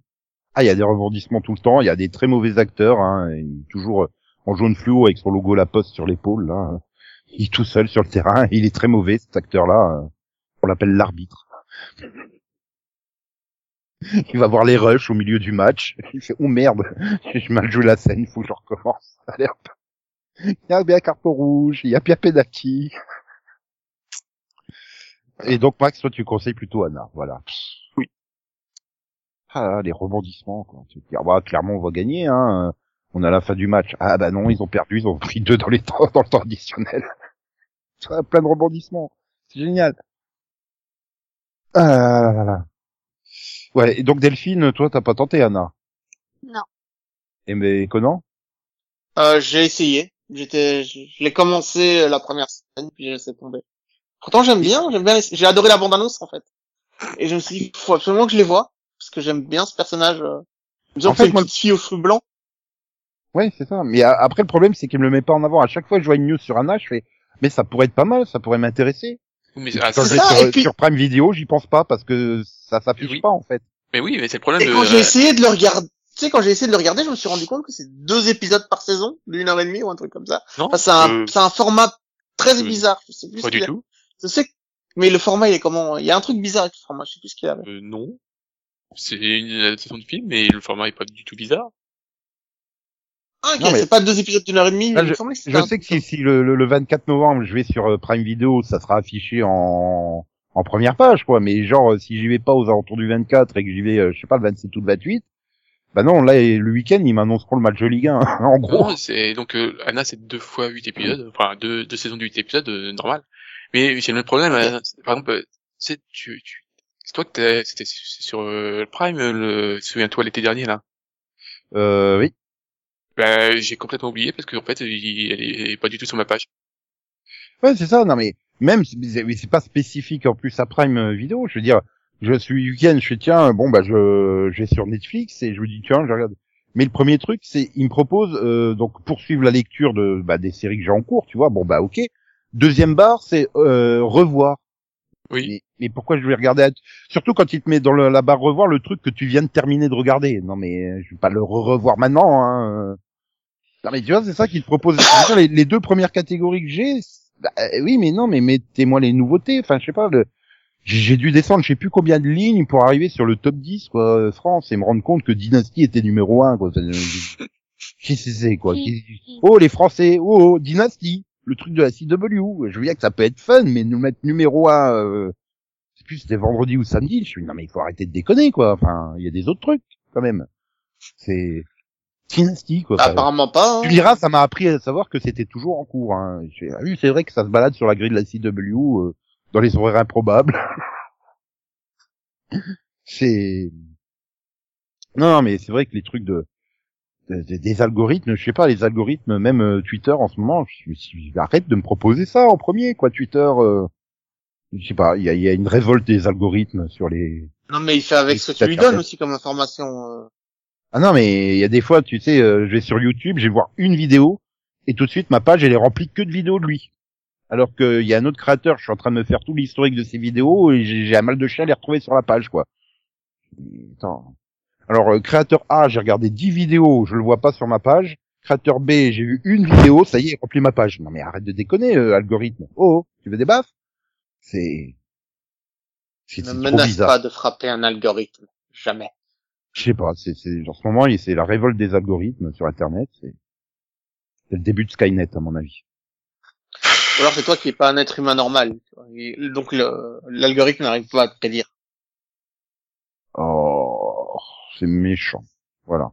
S1: Ah, il y a des rebondissements tout le temps. Il y a des très mauvais acteurs. Hein, et toujours euh, en jaune fluo avec son logo La Poste sur l'épaule. Là, il est tout seul sur le terrain. Il est très mauvais, cet acteur-là. euh, On l'appelle l'arbitre. Il va voir les rushs au milieu du match. Il fait oh merde, j'ai mal joué la scène. Il faut que je recommence. Allez hop. Il y a bien carton rouge. Il y a bien penalty. Et donc Max, toi tu conseilles plutôt Anna, voilà.
S2: Oui.
S1: Ah, les rebondissements, quoi. Tu te dis, ah, bah, clairement on va gagner, hein. On a la fin du match. Ah bah non, ils ont perdu, ils ont pris deux dans les temps, dans le temps additionnel. Plein de rebondissements. C'est génial. Ah là là là. Ouais, et donc Delphine, toi t'as pas tenté Anna?
S3: Non.
S1: Et mais Conan?
S4: Euh, j'ai essayé. J'étais, je, je l'ai commencé euh, la première semaine, puis j'ai laissé tomber. Pourtant, j'aime bien, j'aime bien, les- j'ai adoré la bande-annonce, en fait. Et je me suis dit, faut absolument que je les vois, parce que j'aime bien ce personnage, euh, disons
S1: En fait,
S4: une
S1: moi,
S4: petite fille aux cheveux blancs.
S1: Ouais, c'est ça. Mais a- après, le problème, c'est qu'il me le met pas en avant. À chaque fois que je vois une news sur Anna, je fais, mais ça pourrait être pas mal, ça pourrait m'intéresser.
S2: Mais,
S1: Et
S2: ah,
S1: Quand
S2: c'est-
S1: je vais
S4: ça,
S1: sur,
S4: et puis-
S1: sur Prime Video, j'y pense pas parce que ça s'affiche
S2: Oui.
S1: pas, en fait.
S2: mais oui, mais c'est le problème
S4: Et
S2: de.
S4: quand j'ai essayé de le regarder, tu sais, quand j'ai essayé de le regarder, je me suis rendu compte que c'est deux épisodes par saison, d'une heure et demie ou un truc comme ça.
S2: Non,
S4: Enfin, c'est un,
S2: euh,
S4: c'est un format très
S2: euh,
S4: bizarre. Je sais plus
S2: pas du
S4: a.
S2: tout.
S4: Je sais, que- mais le format, il est comment? Il y a un truc bizarre avec le format. Je sais plus ce qu'il avait.
S2: Euh, non. C'est une adaptation de film, mais le format est pas du tout bizarre.
S4: Ah, ok,
S1: mais-
S4: c'est pas deux épisodes d'une heure et demie.
S1: Là,
S4: il me semblait que c'était
S1: Je
S4: un
S1: sais que si, si le, le, le 24 novembre, je vais sur euh, Prime Video, ça sera affiché en, en première page, quoi. Mais genre, si j'y vais pas aux alentours du 24 et que j'y vais, euh, je sais pas, le 27 ou le 28, bah non, là, le week-end, ils m'annonceront le match de Ligue 1, en gros.
S2: Non, c'est donc euh, Anna, c'est deux fois huit épisodes, enfin deux, deux saisons de huit épisodes, euh, normal. Mais j'ai le même problème. euh, par exemple, euh, tu tu, c'est toi que c'était c'est sur euh, Prime, le, souviens-toi l'été dernier là.
S1: Euh, oui.
S2: Bah, j'ai complètement oublié parce qu'en fait, il, elle est pas du tout sur ma page.
S1: Ouais, c'est ça. Non, mais même, c'est mais c'est pas spécifique en plus à Prime euh, Vidéo. Je veux dire, je suis week-end, je fais tiens, bon bah je, je vais sur Netflix et je me dis tiens, je regarde. Mais le premier truc, c'est il me propose euh, donc poursuivre la lecture de bah, des séries que j'ai en cours, tu vois. Bon bah ok. Deuxième barre, c'est euh, revoir.
S2: Oui.
S1: Mais, mais pourquoi je vais regarder à- Surtout quand il te met dans le- la barre revoir le truc que tu viens de terminer de regarder. Non mais euh, je vais pas le re-revoir maintenant. Hein. Non mais tu vois, c'est ça qu'il te propose. Les, les deux premières catégories que j'ai, bah, euh, oui mais non, mais mettez-moi les nouveautés. Enfin, je sais pas. le- J'ai dû descendre, je sais plus combien de lignes pour arriver sur le top 10 quoi, euh, France et me rendre compte que Dynasty était numéro 1 quoi. Que c'est quoi? Qui- Oh les Français, oh, oh Dynasty, le truc de la CW. Je veux bien que ça peut être fun, mais nous mettre numéro 1 euh, je sais plus si c'était vendredi ou samedi. Je suis non mais il faut arrêter de déconner quoi. Enfin, il y a des autres trucs quand même. C'est Dynasty quoi.
S4: Apparemment pas. hein.
S1: tu diras, ça m'a appris à savoir que c'était toujours en cours. Hein. J'ai- ah oui, c'est vrai que ça se balade sur la grille de la CW euh, dans les horaires improbables. c'est non, non, mais c'est vrai que les trucs de, de- de- des algorithmes, je sais pas, les algorithmes, même euh, Twitter en ce moment, je arrête de me proposer ça en premier, quoi. Twitter, euh, je sais pas, il y a, y a une révolte des algorithmes sur les.
S4: Non, mais il fait avec ce que tu lui donnes aussi comme information. euh.
S1: Ah non, mais il y a des fois, tu sais, euh, je vais sur YouTube, je vais voir une vidéo et tout de suite ma page elle est remplie que de vidéos de lui. Alors qu'il y a un autre créateur, je suis en train de me faire tout l'historique de ses vidéos et j'ai j'ai un mal de chien à les retrouver sur la page, quoi. Attends. Alors, euh, créateur A, j'ai regardé 10 vidéos, je le vois pas sur ma page. Créateur B, j'ai vu une vidéo, ça y est, il remplit ma page. Non mais arrête de déconner, euh, algorithme. Oh, tu veux des baffes? C'est... C'est
S4: Ne menace
S1: bizarre.
S4: pas de frapper un algorithme. Jamais.
S1: Je sais pas, c'est, c'est, en ce moment, c'est la révolte des algorithmes sur Internet. C'est, c'est le début de Skynet, à mon avis.
S4: Ou alors c'est toi qui es pas un être humain normal. Donc l'algorithme n'arrive pas à te prédire.
S1: Oh, c'est méchant. Voilà.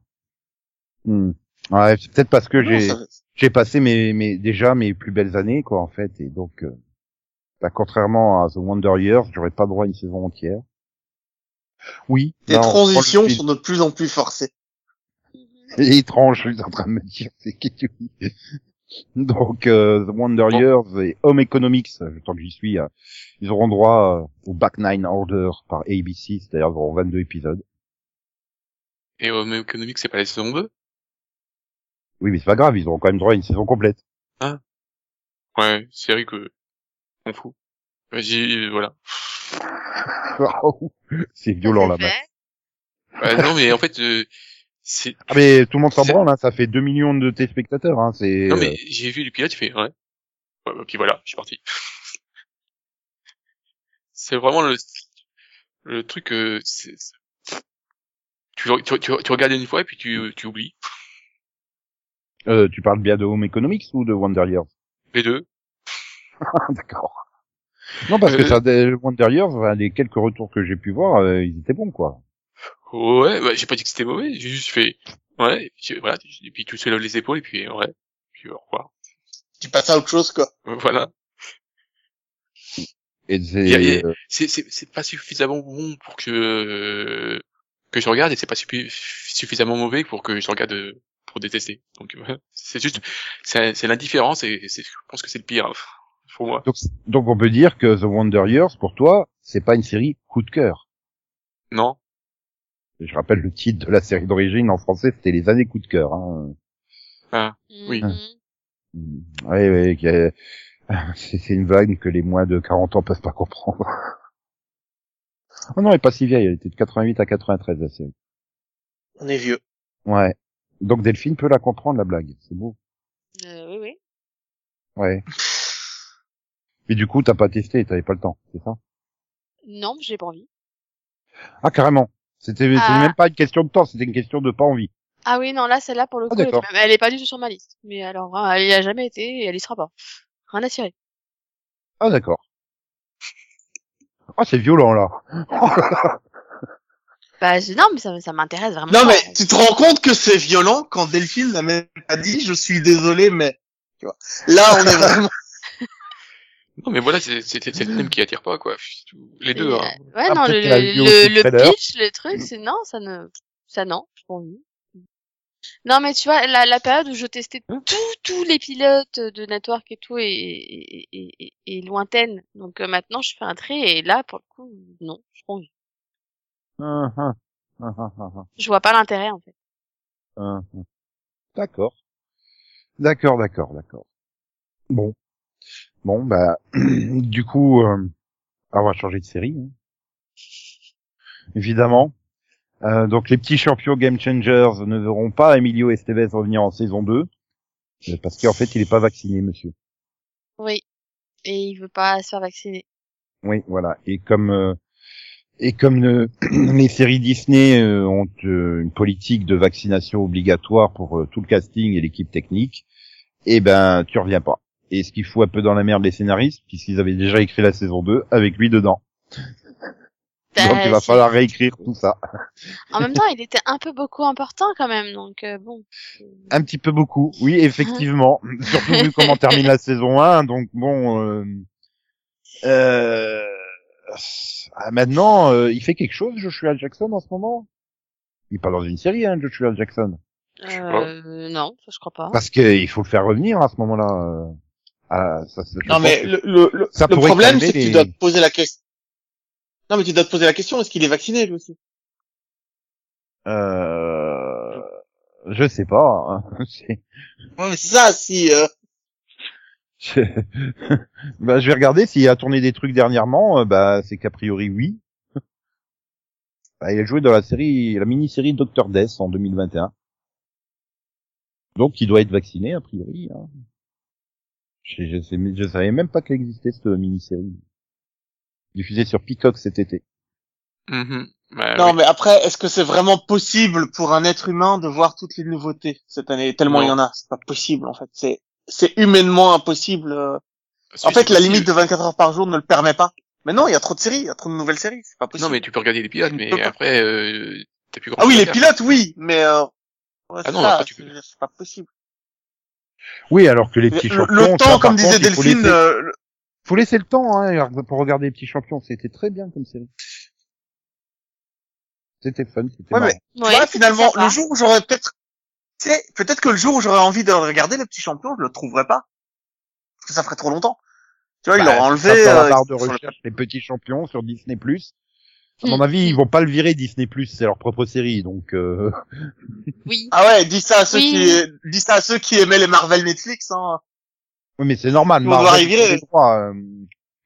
S1: Hmm. Ouais, c'est peut-être parce que j'ai,
S4: ça-
S1: j'ai passé mes, mes, déjà mes plus belles années, quoi, en fait, et donc, euh, bah, contrairement à The Wonder Years, j'aurais pas droit à une saison entière. Oui.
S4: Tes
S1: bah, on prend le
S4: transitions sont de plus en plus forcées.
S1: C'est étrange, je suis en train de me dire, c'est que tu Donc, euh, The Wonder
S2: Bon.
S1: Years et Home Economics, tant que j'y suis, euh, ils auront droit euh, au Back Nine Order par ABC, c'est-à-dire ils auront 22 épisodes.
S2: Et Home Economics, c'est pas la saison 2
S1: Oui, mais c'est pas grave, ils auront quand même droit à une saison complète.
S2: Ouais, série que on fout. Vas-y, euh, voilà.
S1: c'est violent
S3: c'est
S1: là-bas.
S2: Euh, non, mais en fait, euh, c'est.
S1: Ah mais tout le monde s'en
S2: C'est-
S1: branle, hein, ça fait 2 millions de téléspectateurs, hein, c'est...
S2: Non,
S1: euh,
S2: mais j'ai vu le pilote, il fait ouais. ouais et puis voilà, je suis parti. c'est vraiment le le truc. Euh, c'est- c'est- tu, tu, tu, tu regardes une fois et puis tu, tu oublies
S1: euh, tu parles bien de Home Economics ou de Wonder Years
S2: les deux.
S1: Ah, D'accord. Non, parce que
S2: Euh,
S1: ça, Wonder Years, les quelques retours que j'ai pu voir, euh, ils étaient bons, quoi.
S2: Ouais, bah, j'ai pas dit que c'était mauvais, j'ai juste fait ouais, et puis, voilà, et puis tu soulèves les épaules et puis ouais, puis au revoir.
S4: Tu passes à autre chose quoi.
S2: Voilà.
S1: Et c'est... Euh,
S2: c'est c'est c'est pas suffisamment bon pour que euh, que je regarde et c'est pas suffi- suffisamment mauvais pour que je regarde euh, pour détester. Donc ouais, c'est juste c'est l'indifférence et je pense que c'est le pire pour moi.
S1: Donc, donc on peut dire que The Wonder Years, pour toi, c'est pas une série coup de cœur.
S2: Non.
S1: Je rappelle le titre de la série d'origine en français, c'était Les années coup de cœur. Hein.
S2: Oui.
S3: Mhm.
S1: Mm. Oui, oui, c'est une vague que les moins de 40 ans peuvent pas comprendre. Oh non, elle est pas si vieille, elle était de 88 à 93 la série.
S4: On est vieux.
S1: Ouais. Donc Delphine peut la comprendre la blague, c'est beau.
S3: Euh, oui, oui.
S1: Ouais. Mais du coup, t'as pas testé, t'avais pas le temps, c'est ça?
S3: Non, j'ai pas envie.
S1: Ah carrément. C'était
S3: Ah.
S1: même pas une question de temps, c'était une question de pas envie.
S3: Ah oui, non, là, celle-là, pour le
S1: Ah,
S3: coup, elle est, elle pas du tout sur ma liste. Mais alors, elle y a jamais été et elle y sera pas. Rien à cirer.
S1: Ah d'accord. Ah c'est violent là.
S3: Bah, non, mais ça, ça m'intéresse vraiment
S4: Non mais tu te rends compte que c'est violent quand Delphine n'a même pas dit je suis désolé mais tu vois. Là on est vraiment
S2: Non, mais voilà, c'est le thème qui attire pas, quoi. Les deux,
S3: Et,
S2: hein.
S3: euh, Ouais, non, le, le, pitch, le truc, c'est non, ça ne, ça non, j'ai pas envie. Non, mais tu vois, la, la période où je testais tous, tous les pilotes de network et tout est, est, est, est- lointaine. Donc euh, maintenant, je fais un tri et là, pour le coup, non, envie.
S1: Hum, hum. Hum, hum, hum, hum.
S3: Je vois pas l'intérêt, en fait.
S1: D'accord. D'accord, d'accord, d'accord. Bon. Bon, bah, du coup, euh, on va changer de série. hein. Évidemment. Euh, donc les petits champions Game Changers ne verront pas Emilio Estevez revenir en saison 2. euh, Parce qu'en fait, il est pas vacciné, monsieur.
S3: Oui. Et il veut pas se faire vacciner.
S1: Oui, voilà. Et comme euh, et comme euh, les séries Disney euh, ont une politique de vaccination obligatoire pour tout le casting et l'équipe technique, eh ben tu reviens pas. Et ce qui fout un peu dans la merde les scénaristes, puisqu'ils avaient déjà écrit la saison 2 avec lui dedans. Donc il va falloir réécrire tout ça.
S3: En même temps, il était un peu beaucoup important quand même, donc euh, bon.
S1: Un petit peu beaucoup, oui, effectivement. Surtout vu comment termine la saison 1, donc bon... Euh, euh, ah, maintenant, euh, il fait quelque chose, Joshua Jackson, en ce moment? Il est pas dans une série, hein, Joshua Jackson.
S3: Euh, non, ça je crois pas.
S1: Parce qu'il faut le faire revenir à ce moment-là. euh. Ah, ça,
S4: Non mais
S1: que-
S4: le, le, le,
S1: ça
S4: le
S1: pourrait
S4: problème c'est que
S1: les-
S4: tu dois te poser la question. Non mais tu dois te poser la question est-ce qu'il est vacciné lui aussi?
S1: Euh... Je sais pas. hein.
S4: Ouais mais c'est ça si euh,
S1: je... bah, je vais regarder s'il a tourné des trucs dernièrement. euh, bah, c'est qu'a priori oui. Bah, il a joué dans la série, la mini-série Doctor Death en 2021. Donc, il doit être vacciné a priori. Hein. Je, je, sais, je savais même pas qu'elle existait cette mini-série. Diffusée sur Peacock cet été.
S2: Mhm. Bah,
S4: Non
S2: oui.
S4: mais après est-ce que c'est vraiment possible pour un être humain de voir toutes les nouveautés cette année? Tellement il y en a c'est pas possible en fait c'est c'est humainement impossible euh. En fait la limite de 24 heures par jour ne le permet pas. Mais non il y a trop de séries il y a trop de nouvelles séries c'est pas possible.
S2: Non, mais tu peux regarder les pilotes, mais après, euh, t'as plus grand
S4: Ah oui les pilotes oui mais euh... ouais,
S2: Ah non,
S4: ça,
S2: après, tu
S4: c'est
S2: peux-
S4: c'est pas possible.
S1: Oui, alors que les
S4: Le,
S1: petits
S4: le
S1: champions.
S4: temps
S1: ça,
S4: comme disait
S1: contre,
S4: Delphine euh, le-
S1: faut laisser le temps hein, pour regarder les petits champions. C'était très bien comme série. C'était fun, c'était
S4: Ouais,
S1: marrant.
S4: mais-
S3: Ouais,
S4: finalement, le jour où j'aurais peut-être, tu sais, peut-être que le jour où j'aurais envie de regarder le petit champion, je le trouverais pas. Parce que ça ferait trop longtemps. Tu vois, il
S1: Bah,
S4: l'aurait
S1: tu
S4: enlevé,
S1: dans la
S4: euh,
S1: barre de
S4: sur le-
S1: recherche les petits champions sur Disney+. À mon
S3: Hmm.
S1: avis, ils vont pas le virer Disney+, c'est leur propre série, donc euh...
S3: Oui.
S4: Ah ouais, dis ça à ceux
S3: Oui.
S4: qui, dis ça à ceux qui aimaient les Marvel Netflix, hein.
S1: Oui, mais c'est normal.
S4: Vont
S1: Marvel,
S4: y virer.
S1: droits, euh.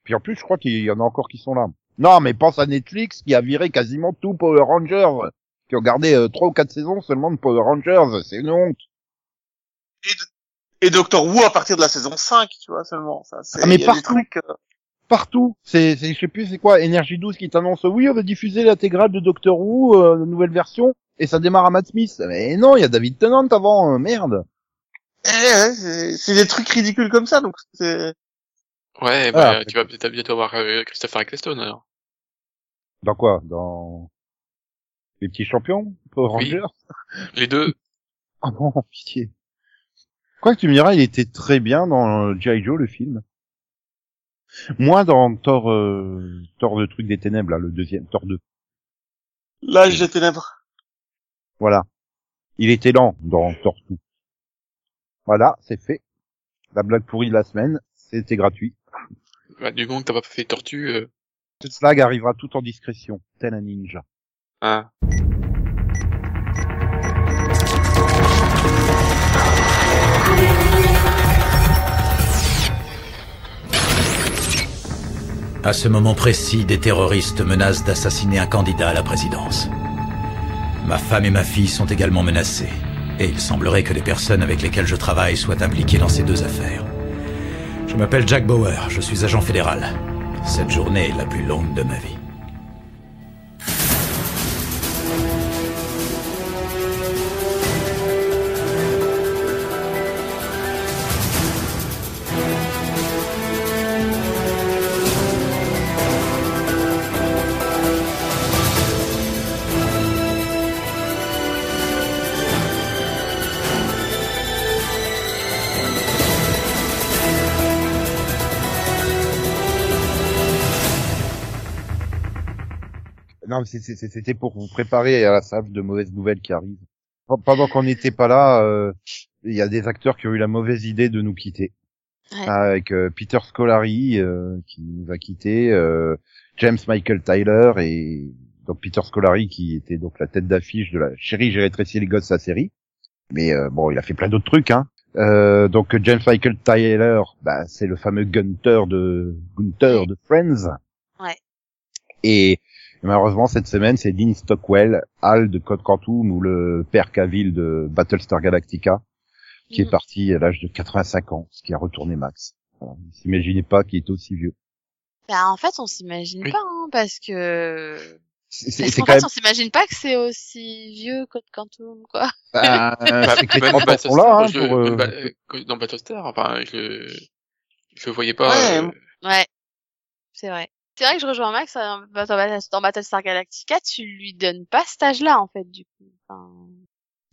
S1: Puis en plus, je crois qu'il y en a encore qui sont là. Non, mais pense à Netflix qui a viré quasiment tout Power Rangers, qui ont gardé euh, trois ou quatre saisons seulement de Power Rangers. C'est une honte.
S4: Et Doctor Who à partir de la saison 5, tu vois, seulement. Ça,
S1: Ah, mais partout.
S4: trucs, euh,
S1: Partout. C'est, c'est, je sais plus, c'est quoi, Énergie 12 qui t'annonce, oui, on va diffuser l'intégrale de Doctor Who, euh, nouvelle version, et ça démarre à Matt Smith. Mais non, il y a David Tennant avant, euh, merde.
S4: Eh, ouais, c'est, c'est des trucs ridicules comme ça, donc c'est,
S2: Ouais,
S1: Ah,
S2: bah, tu vas peut-être bientôt avoir euh, Christopher Eccleston, alors.
S1: Dans quoi? Dans les petits champions? Power
S2: Oui.
S1: Rangers?
S2: Les deux.
S1: Ah non, pitié. Quoi que tu me diras, il était très bien dans G.I. Joe, le film. Moins dans Thor, euh, Thor le truc des ténèbres, là, le deuxième, Thor 2.
S4: l'âge des ténèbres.
S1: Voilà. Il était lent dans Thor 2. Voilà, c'est fait. La blague pourrie de la semaine, c'était gratuit.
S2: Bah, du moment t'as pas fait tortue... Euh...
S1: Cette blague arrivera tout en discrétion, tel un ninja.
S2: Ah.
S5: À ce moment précis, des terroristes menacent d'assassiner un candidat à la présidence. Ma femme et ma fille sont également menacées. Et il semblerait que les personnes avec lesquelles je travaille soient impliquées dans ces deux affaires. Je m'appelle Jack Bauer, je suis agent fédéral. Cette journée est la plus longue de ma vie.
S1: C'était pour vous préparer à la salve de mauvaises nouvelles qui arrivent. Pen- Pendant qu'on n'était pas là, euh, il y a des acteurs qui ont eu la mauvaise idée de nous quitter.
S3: Ouais.
S1: Avec euh, Peter Scolari euh, qui nous a quitté, euh, James Michael Tyler et donc Peter Scolari qui était donc la tête d'affiche de la Chérie, j'ai rétréci les gosses, sa série. Mais euh, bon, il a fait plein d'autres trucs. Hein. Euh, donc James Michael Tyler, bah, c'est le fameux Gunter de Gunter de Friends.
S3: Ouais.
S1: Et malheureusement cette semaine, c'est Dean Stockwell, Hal de Code Quantum ou le père Cavill de Battlestar Galactica, qui est
S3: Mhm.
S1: parti à l'âge de 85 ans, ce qui a retourné Max. Voilà. Il s'imaginait pas qu'il était aussi vieux.
S3: Bah, en fait, on s'imagine
S2: Oui.
S3: pas, hein, parce que...
S1: C'est c'est-
S3: Parce
S1: c'est
S3: qu'en fait,
S1: même
S3: on s'imagine pas que c'est aussi vieux que Quantum, quoi.
S1: bah,
S2: Bah,
S1: c'est que les là hein,
S2: je-
S1: pour, euh,
S2: euh, dans Battlestar, enfin, je, je voyais pas.
S4: Ouais,
S2: euh,
S3: Ouais, c'est vrai. C'est vrai que je rejoins Max hein, dans dans Battlestar Galactica, tu lui donnes pas cet âge-là, en fait, du coup. Enfin...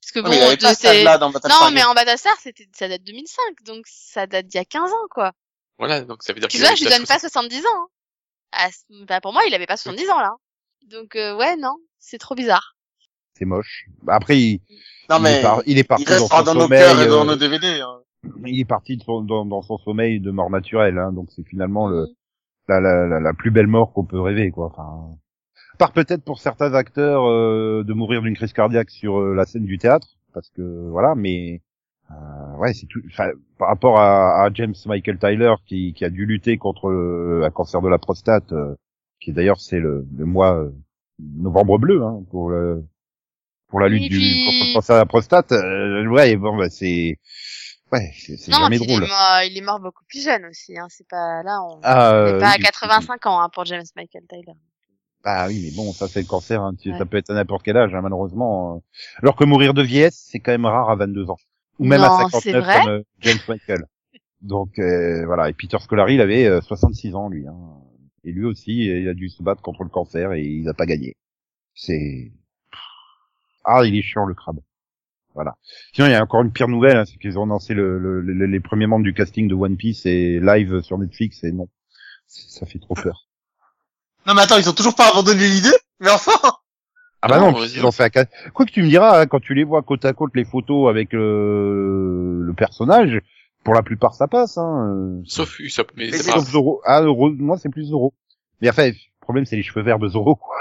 S3: Parce que
S4: Non,
S3: bon,
S4: mais il avait
S3: de-
S4: pas
S3: c'est-
S4: ça là dans Battlestar
S3: non, mais en Battlestar, c'était, ça date de 2005, donc ça date d'il y a 15 ans, quoi.
S2: Voilà, donc ça veut dire
S3: Tu vois, je lui donne pas 70 ans. hein. Ah, bah, pour moi, il avait pas 70 ans, là. Donc, euh, ouais, non, c'est trop bizarre.
S1: c'est moche. Bah, Après, il,
S4: Non,
S1: il est, par- il est parti
S4: il
S1: dans
S4: dans
S1: son
S4: nos cœurs
S1: sommeil.
S4: et dans
S1: euh,
S4: nos DVD. Hein.
S1: il est parti de son- dans, dans son sommeil de mort naturelle, hein, donc c'est finalement le,
S3: Mhm.
S1: La, la, la, la plus belle mort qu'on peut rêver, quoi. Enfin, à part peut-être pour certains acteurs euh, de mourir d'une crise cardiaque sur euh, la scène du théâtre, parce que voilà, mais euh, ouais, c'est tout. Par rapport à, à James Michael Tyler qui, qui a dû lutter contre le, un cancer de la prostate, euh, qui d'ailleurs c'est le, le mois euh, novembre bleu hein, pour le, pour la lutte du contre le cancer de la prostate. euh, ouais, bon, bah, c'est ouais, c'est jamais
S3: il est,
S1: drôle.
S3: mort, il est mort beaucoup plus jeune aussi, hein. C'est pas, là, on,
S1: Ah,
S3: on est
S1: euh,
S3: pas à
S1: oui,
S3: 85 ans, hein, pour James Michael Tyler.
S1: Bah oui, mais bon, ça c'est le cancer, hein,
S3: Ouais.
S1: ça peut être à n'importe quel âge, hein, malheureusement. euh. Alors que mourir de vieillesse, c'est quand même rare à 22 ans. Ou même à
S3: Non, c'est
S1: 59
S3: vrai
S1: comme euh, James Michael. Donc euh, voilà, et Peter Scolari, il avait euh, 66 ans lui. Hein. Et lui aussi, il a dû se battre contre le cancer et il n'a pas gagné. C'est... Ah, il est chiant le crabe. Voilà. Sinon, il y a encore une pire nouvelle, hein, c'est qu'ils ont annoncé le, le- le- les premiers membres du casting de One Piece et live sur Netflix et non. Ça fait trop peur.
S4: Non, mais attends, ils ont toujours pas abandonné l'idée Mais enfin
S1: Ah bah
S2: Non,
S1: ils ont fait un cas. Quoi que tu me diras, hein, quand tu les vois côte à côte les photos avec le, le personnage, pour la plupart ça passe. Hein. euh,
S2: Sauf Usopp, mais c'est pas
S1: Sauf Zoro. Ah, Zoro, moi c'est plus Zoro. Mais enfin, le problème c'est les cheveux verts de Zoro. Quoi.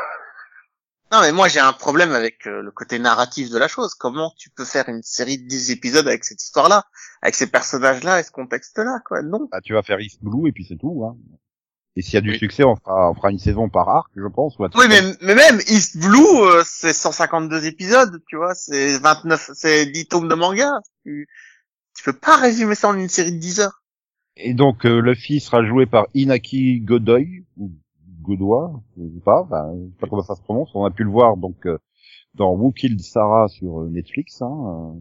S4: Non, mais moi j'ai un problème avec euh, le côté narratif de la chose. Comment tu peux faire une série de 10 épisodes avec cette histoire-là Avec ces personnages-là et ce contexte-là, quoi? Non.
S1: Bah, tu vas faire East Blue et puis c'est tout. Hein. Et s'il y a du
S2: Oui.
S1: succès, on fera, on fera une saison par arc, je pense. Ou
S4: Oui, mais, mais même East Blue, euh, c'est 152 épisodes, tu vois, c'est 29, c'est 10 tomes de manga. Tu, tu peux pas résumer ça en une série de 10 heures.
S1: Et donc euh, Luffy sera joué par Inaki Godoy ou Godoy, je sais pas, je sais pas comment ça se prononce. On a pu le voir donc euh, dans Who Killed Sarah sur euh, Netflix. Hein.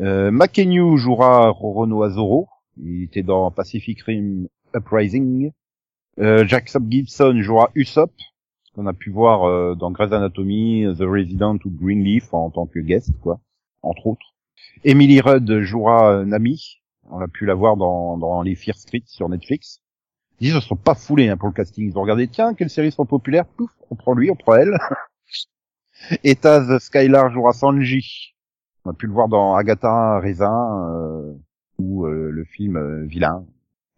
S1: Euh, Makenyu jouera Roronoa Zoro. Il était dans Pacific Rim Uprising. Euh, Jackson Gibson jouera Usopp, qu'on a pu voir euh, dans Grey's Anatomy, The Resident ou Greenleaf en tant que guest, quoi, entre autres. Emily Rudd jouera euh, Nami. On a pu la voir dans, dans les Fear Street sur Netflix. Ils se sont pas foulés hein, pour le casting. Ils ont regardé, tiens, quelles séries sont populaires Pouf, on prend lui, on prend elle. Et Taz Skylar jouera Sanji. On a pu le voir dans Agatha Raisin euh, ou euh, le film euh, Vilain.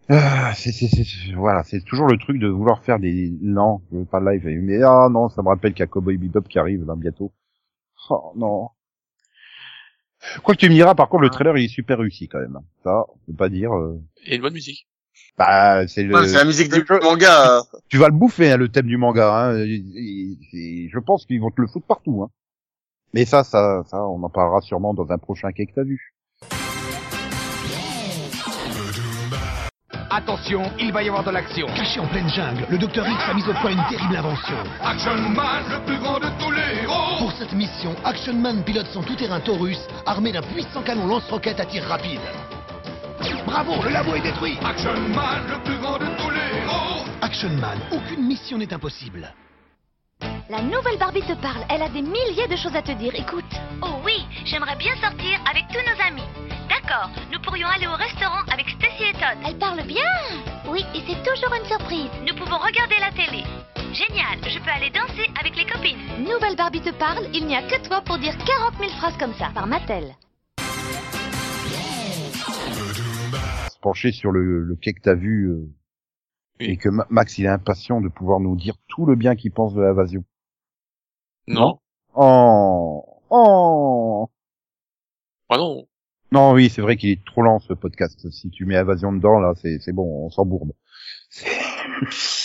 S1: Ah, c'est, c'est, c'est- voilà, c'est toujours le truc de vouloir faire des non, je veux pas live, mais ah non, ça me rappelle qu'il y a Cowboy Bebop qui arrive là bientôt. Oh non. Quoi que tu me diras, par contre, le trailer il est super réussi quand même. Ça, on peut pas dire. euh,
S2: Et une bonne musique.
S1: Bah, c'est le.
S4: Ouais, c'est la musique du manga.
S1: Tu vas le bouffer, hein, le thème du manga. Hein. Et- et- et je pense qu'ils vont te le foutre partout. Hein. Mais ça, ça, ça, on en parlera sûrement dans un prochain quai que t'as vu.
S6: Attention, il va y avoir de l'action. Caché en pleine jungle, le docteur X a mis au point une terrible invention.
S7: Action Man, le plus grand de tous les héros
S6: Pour cette mission, Action Man pilote son tout-terrain Taurus, armé d'un puissant canon lance-roquette à tir rapide. Bravo, le labo est détruit
S7: Action Man, le plus grand de tous les héros
S6: Action Man, aucune mission n'est impossible.
S8: La nouvelle Barbie te parle. Elle a des milliers de choses à te dire. Écoute. Oh oui, j'aimerais bien sortir avec tous nos amis. D'accord, nous pourrions aller au restaurant avec Stacy et Todd. Elle parle bien. Oui, et c'est toujours une surprise. Nous pouvons regarder la télé. Génial, je peux aller danser avec les copines. Nouvelle Barbie te parle. Il n'y a que toi pour dire 40 000 phrases comme ça. Par Mattel.
S1: Sur le, le quai que t'as vu. euh,
S2: Oui.
S1: Et que Ma- Max, il est impatient de pouvoir nous dire tout le bien qu'il pense de l'invasion.
S2: Non.
S1: Oh, oh.
S2: Ah non.
S1: Non, oui, c'est vrai qu'il est trop lent ce podcast. Si tu mets Invasion dedans, là, c'est c'est bon, on s'embourbe.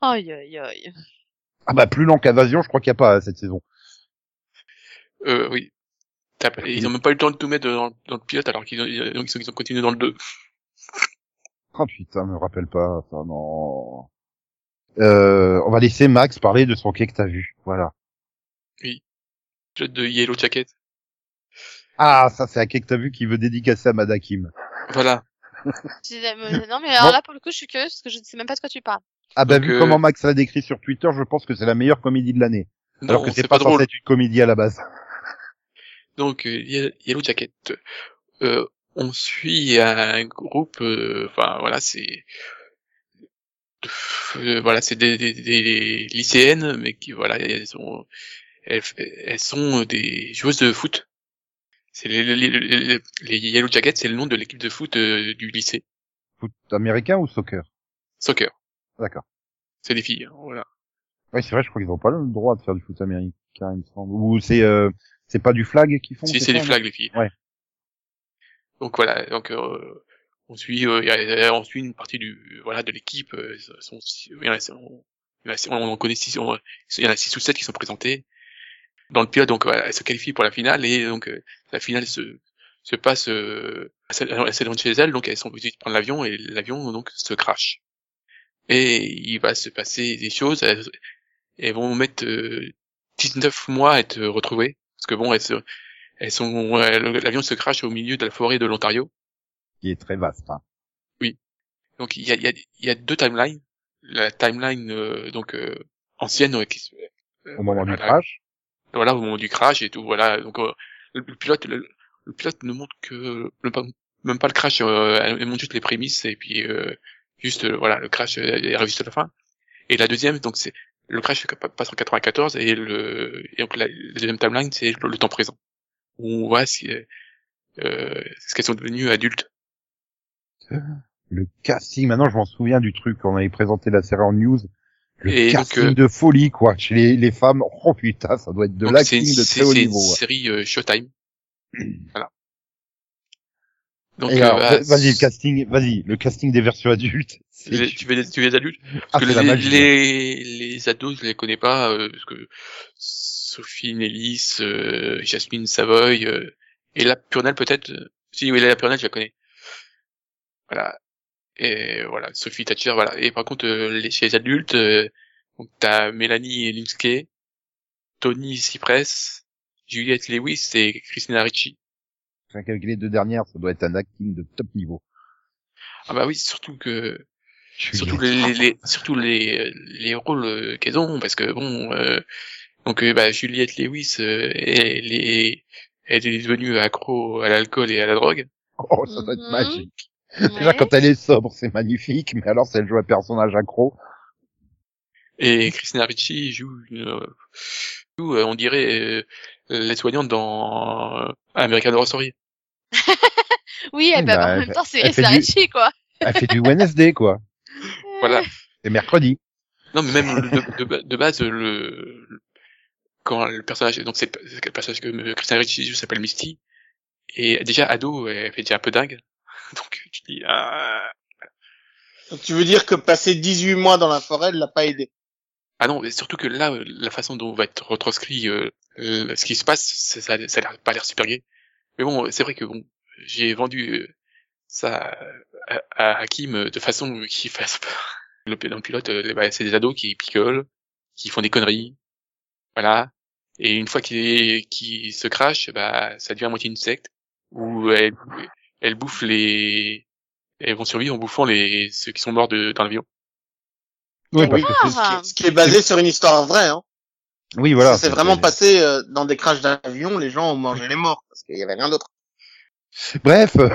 S3: Aïe, aïe, aïe.
S1: Ah bah plus lent qu'Invasion, je crois qu'il n'y a pas hein, cette saison.
S2: Euh, oui. Ils ont même pas eu le temps de tout mettre dans, le- dans le pilote alors qu'ils ont, ils ont, ils ont continué dans le 2.
S1: Oh putain, me rappelle pas ça, non. Euh, on va laisser Max parler de son quai que t'as vu. Voilà.
S2: Jeu de Yellow Jacket.
S1: Ah, ça c'est un quai que t'as vu qui veut dédicacer à Madakim.
S2: Voilà.
S3: Mais- Non, mais alors là, pour le coup, je suis curieuse parce que je ne sais même pas de quoi tu parles.
S1: Ah bah
S2: Donc,
S1: vu
S2: euh,
S1: comment Max l'a décrit sur Twitter, je pense que c'est la meilleure comédie de l'année. Alors que c'est pas,
S2: pas
S1: censé
S2: drôle.
S1: être une comédie à la base.
S2: Donc, euh, Ye- Yellow Jacket. Euh, on suit un groupe, euh, enfin voilà, c'est euh, voilà, c'est des, des, des lycéennes, mais qui voilà, elles sont elles, elles sont des joueuses de foot. C'est les, les, les, les- Yellow Jackets, c'est le nom de l'équipe de foot euh, du lycée.
S1: Foot américain ou soccer?
S2: Soccer.
S1: D'accord.
S2: C'est des filles, hein, voilà.
S1: Oui, c'est vrai, je crois qu'ils ont pas le droit de faire du foot américain, il me semble. Ou c'est euh, c'est pas du flag qu'ils font
S2: Si c'est
S1: non
S2: flags, les filles.
S1: Ouais.
S2: Donc voilà, donc euh, on suit, euh, on suit une partie du voilà de l'équipe. euh, sont- il y en a- on, on connaît six, on- il y en a six ou sept qui sont présentés dans le pilote. Donc voilà, elles se qualifient pour la finale et donc euh, la finale se se passe euh, elles s'éloignent chez elles, donc elles sont obligées de prendre l'avion et l'avion donc se crache. Et il va se passer des choses. Elles, elles vont mettre euh, 19 mois à être retrouvées parce que bon, elles se elles sont, l'avion se crache au milieu de la forêt de l'Ontario.
S1: Qui est très vaste. Hein.
S2: Donc il y a, il y a, il y a deux timelines. La timeline euh, donc euh, ancienne euh, qui se- euh,
S1: Au moment du crash.
S2: Voilà, au moment du crash et tout. Voilà, donc le, le pilote, le, le pilote ne montre que le, même pas le crash. Elle montre juste les prémices et puis juste voilà le crash est juste à la fin. Et la deuxième, donc c'est le crash passe en 94 et le et donc la, la deuxième timeline c'est le, le temps présent où on voit si euh, euh, ce qu'elles sont devenues adultes.
S1: Le casting, maintenant je m'en souviens du truc quand on avait présenté la série en news. Le
S2: Et donc,
S1: casting
S2: euh,
S1: de folie, quoi. Chez les, les femmes, oh putain, ça doit être de l'acting de très haut
S2: c'est une
S1: niveau. ouais.
S2: série euh, Showtime. voilà. Donc, euh, bah,
S1: vas-y, le casting, vas-y, le casting des versions adultes.
S2: Les- tu veux des, tu veux des adultes?
S1: Ah,
S2: Parce que les, les, les ados, je les connais pas, euh, parce que Sophie Nellis, euh, Jasmine Savoy, euh, et la Purnell peut-être. euh, Si, oui, la Purnell, je la connais. Voilà. Et voilà, Sophie Thatcher, voilà. Et par contre, euh, les, chez les adultes, euh, donc t'as Mélanie Linsky, Tony Cypress, Juliette Lewis et Christina Ricci.
S1: Rien qu'avec les deux dernières, ça doit être un acting de top niveau.
S2: Ah bah oui, surtout que surtout les, les, les- surtout les les rôles euh, qu'elles ont parce que bon euh, donc euh, bah, Juliette Lewis euh, elle est elle est devenue accro à l'alcool et à la drogue
S1: Oh, ça doit être
S3: Mhm.
S1: magique. Déjà, quand elle est sobre, c'est magnifique, mais alors, si elle joue un personnage accro,
S2: et Christina Ricci joue euh, joue, euh, on dirait euh, les soignantes dans euh, American Horror Story
S3: Oui, eh ben,
S1: Bah,
S3: en
S1: elle
S3: même
S1: fait-
S3: temps, c'est
S1: elle
S3: Richie, quoi.
S1: elle fait du Wednesday, quoi.
S2: voilà
S1: C'est mercredi.
S2: non mais même de, de, de base le le- quand le personnage donc c'est le c'est le personnage que euh, Christina Ricci joue s'appelle Misty et déjà ado elle fait déjà un peu dingue donc tu dis ah.
S4: Donc, tu veux dire que passer 18 mois dans la forêt ne l'a pas aidé.
S2: Ah non, mais surtout que là, euh, la façon dont va être retranscrit euh, ce qui se passe, ça, ça, ça a pas l'air super gay. Mais bon, c'est vrai que bon, j'ai vendu euh, ça à, à Hakim euh, de façon qu'il fasse peur. Le, dans le pilote, euh, bah, c'est des ados qui picolent, qui font des conneries, voilà. Et une fois qu'ils qu'ils se crachent, bah, ça devient à moitié une secte où elles, elles bouffent les, elles vont survivre en bouffant les ceux qui sont morts de, dans l'avion.
S1: Oui, parce
S4: Oui. Ce qui est- ce qui est basé sur une histoire vraie, hein.
S1: Oui, voilà.
S4: c'est vraiment passé euh, dans des crashs d'avion, les gens ont mangé les morts parce qu'il y avait rien d'autre.
S1: Bref, euh,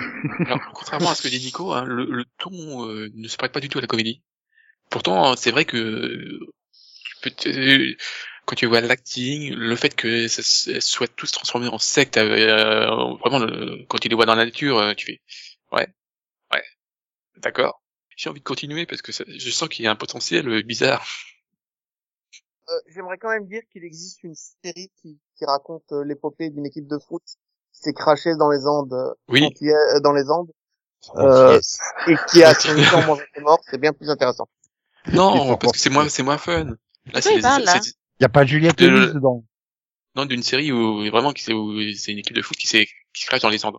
S2: Alors, contrairement à ce que dit Nico, hein, le, le ton euh, ne se prête pas du tout à la comédie. Pourtant, c'est vrai que euh, tu peux te- quand tu vois l'acting, le fait que ça se- soit tous transformés en secte, euh, vraiment, le- quand tu les vois dans la nature, euh, tu fais ouais, ouais, d'accord. J'ai envie de continuer parce que ça- je sens qu'il y a un potentiel euh, bizarre.
S4: Euh, J'aimerais quand même dire qu'il existe une série qui, qui raconte euh, l'épopée d'une équipe de foot qui s'est crashée dans les Andes, euh,
S2: Oui,
S4: euh, dans les Andes, euh, et qui a son temps mangé ses morts. C'est bien plus intéressant.
S2: non, parce que c'est moins, c'est moins fun. Là, c'est
S3: il
S1: y a pas Juliette
S2: De-
S1: Lewis dedans.
S2: non d'une série où vraiment qui c'est où c'est une équipe de foot qui s'est qui se crache dans les Andes.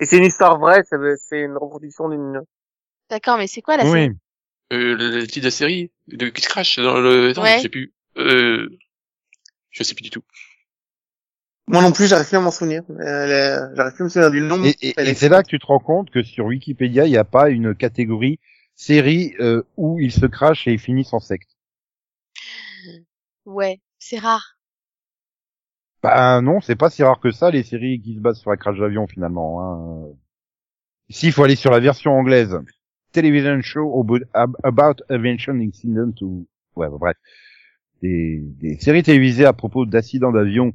S4: Et c'est une histoire vraie, c'est c'est une reproduction d'une.
S3: D'accord, mais c'est quoi la série?
S1: Oui.
S2: Euh, le titre de la série de qui se crache dans le attends,
S3: Ouais.
S2: je sais plus euh, je sais plus du tout
S4: Moi non plus, j'arrive plus à m'en souvenir. J'arrive plus à me souvenir du nom.
S1: Et, c'est là que tu te rends compte que sur Wikipédia, il n'y a pas une catégorie série euh, où ils se crachent et ils finissent en secte.
S3: Ouais, c'est rare.
S1: Bah non, c'est pas si rare que ça les séries qui se basent sur un crash d'avion finalement. Hein. Ici, il faut aller sur la version anglaise. Television show about, about aviation incident ou ouais bah, bref des, des séries télévisées à propos d'accidents d'avion.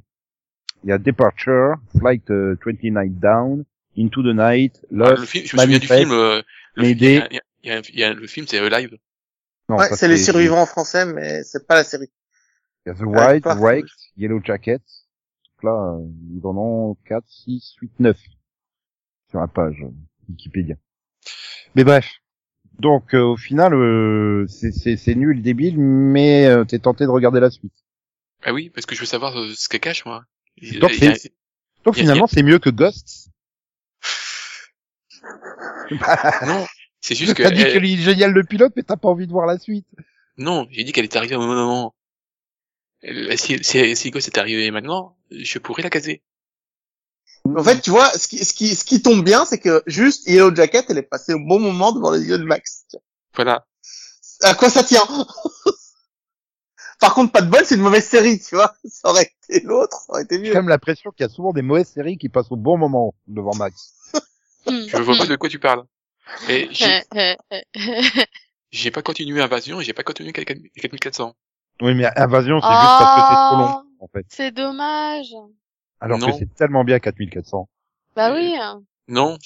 S1: Il y a Departure, Flight euh, 29 Down, Into the Night,
S2: Ah,
S1: Lost,
S2: le film je me souviens du film euh, le, il, y a, il, y a, il y a le film c'est euh, Live
S1: Non,
S4: Ouais, c'est les survivants en français, mais c'est pas la série.
S1: Il y a The White, Wake, Yellow Jackets. Donc là, euh, ils en ont 4, 6, 8, 9 sur la page euh, Wikipédia. Mais bref. Donc euh, au final, euh, c'est- nul, débile, mais euh, t'es tenté de regarder la suite.
S2: ah oui parce que je veux savoir euh, ce qu'elle cache moi
S1: Donc
S2: a- a-
S1: finalement, c'est mieux que Ghosts.
S2: non c'est juste que
S1: T'as dit
S2: elle-
S1: qu'il est génial le pilote, mais t'as pas envie de voir la suite.
S2: non j'ai dit qu'elle est arrivée au moment si si si Ghost est arrivé maintenant je pourrais la caser
S4: En fait, tu vois, ce qui, ce qui, ce qui tombe bien, c'est que juste Yellow Jacket, elle est passée au bon moment devant les yeux de Max.
S2: voilà
S4: À quoi ça tient Par contre, pas de bol, c'est une mauvaise série, tu vois. Ça aurait été l'autre, ça aurait été
S1: J'ai
S4: mieux.
S1: quand même l'impression qu'il y a souvent des mauvaises séries qui passent au bon moment devant Max.
S2: je vois pas de quoi tu parles et j'ai
S3: Hmm.
S2: j'ai pas continué Invasion et j'ai pas continué 4400
S1: Oui, mais Invasion, c'est juste parce que c'est trop long,
S3: Oh,
S1: en fait.
S3: C'est dommage.
S1: Alors
S2: Non.
S1: que c'est tellement bien 4400.
S3: Bah oui. hein.
S2: non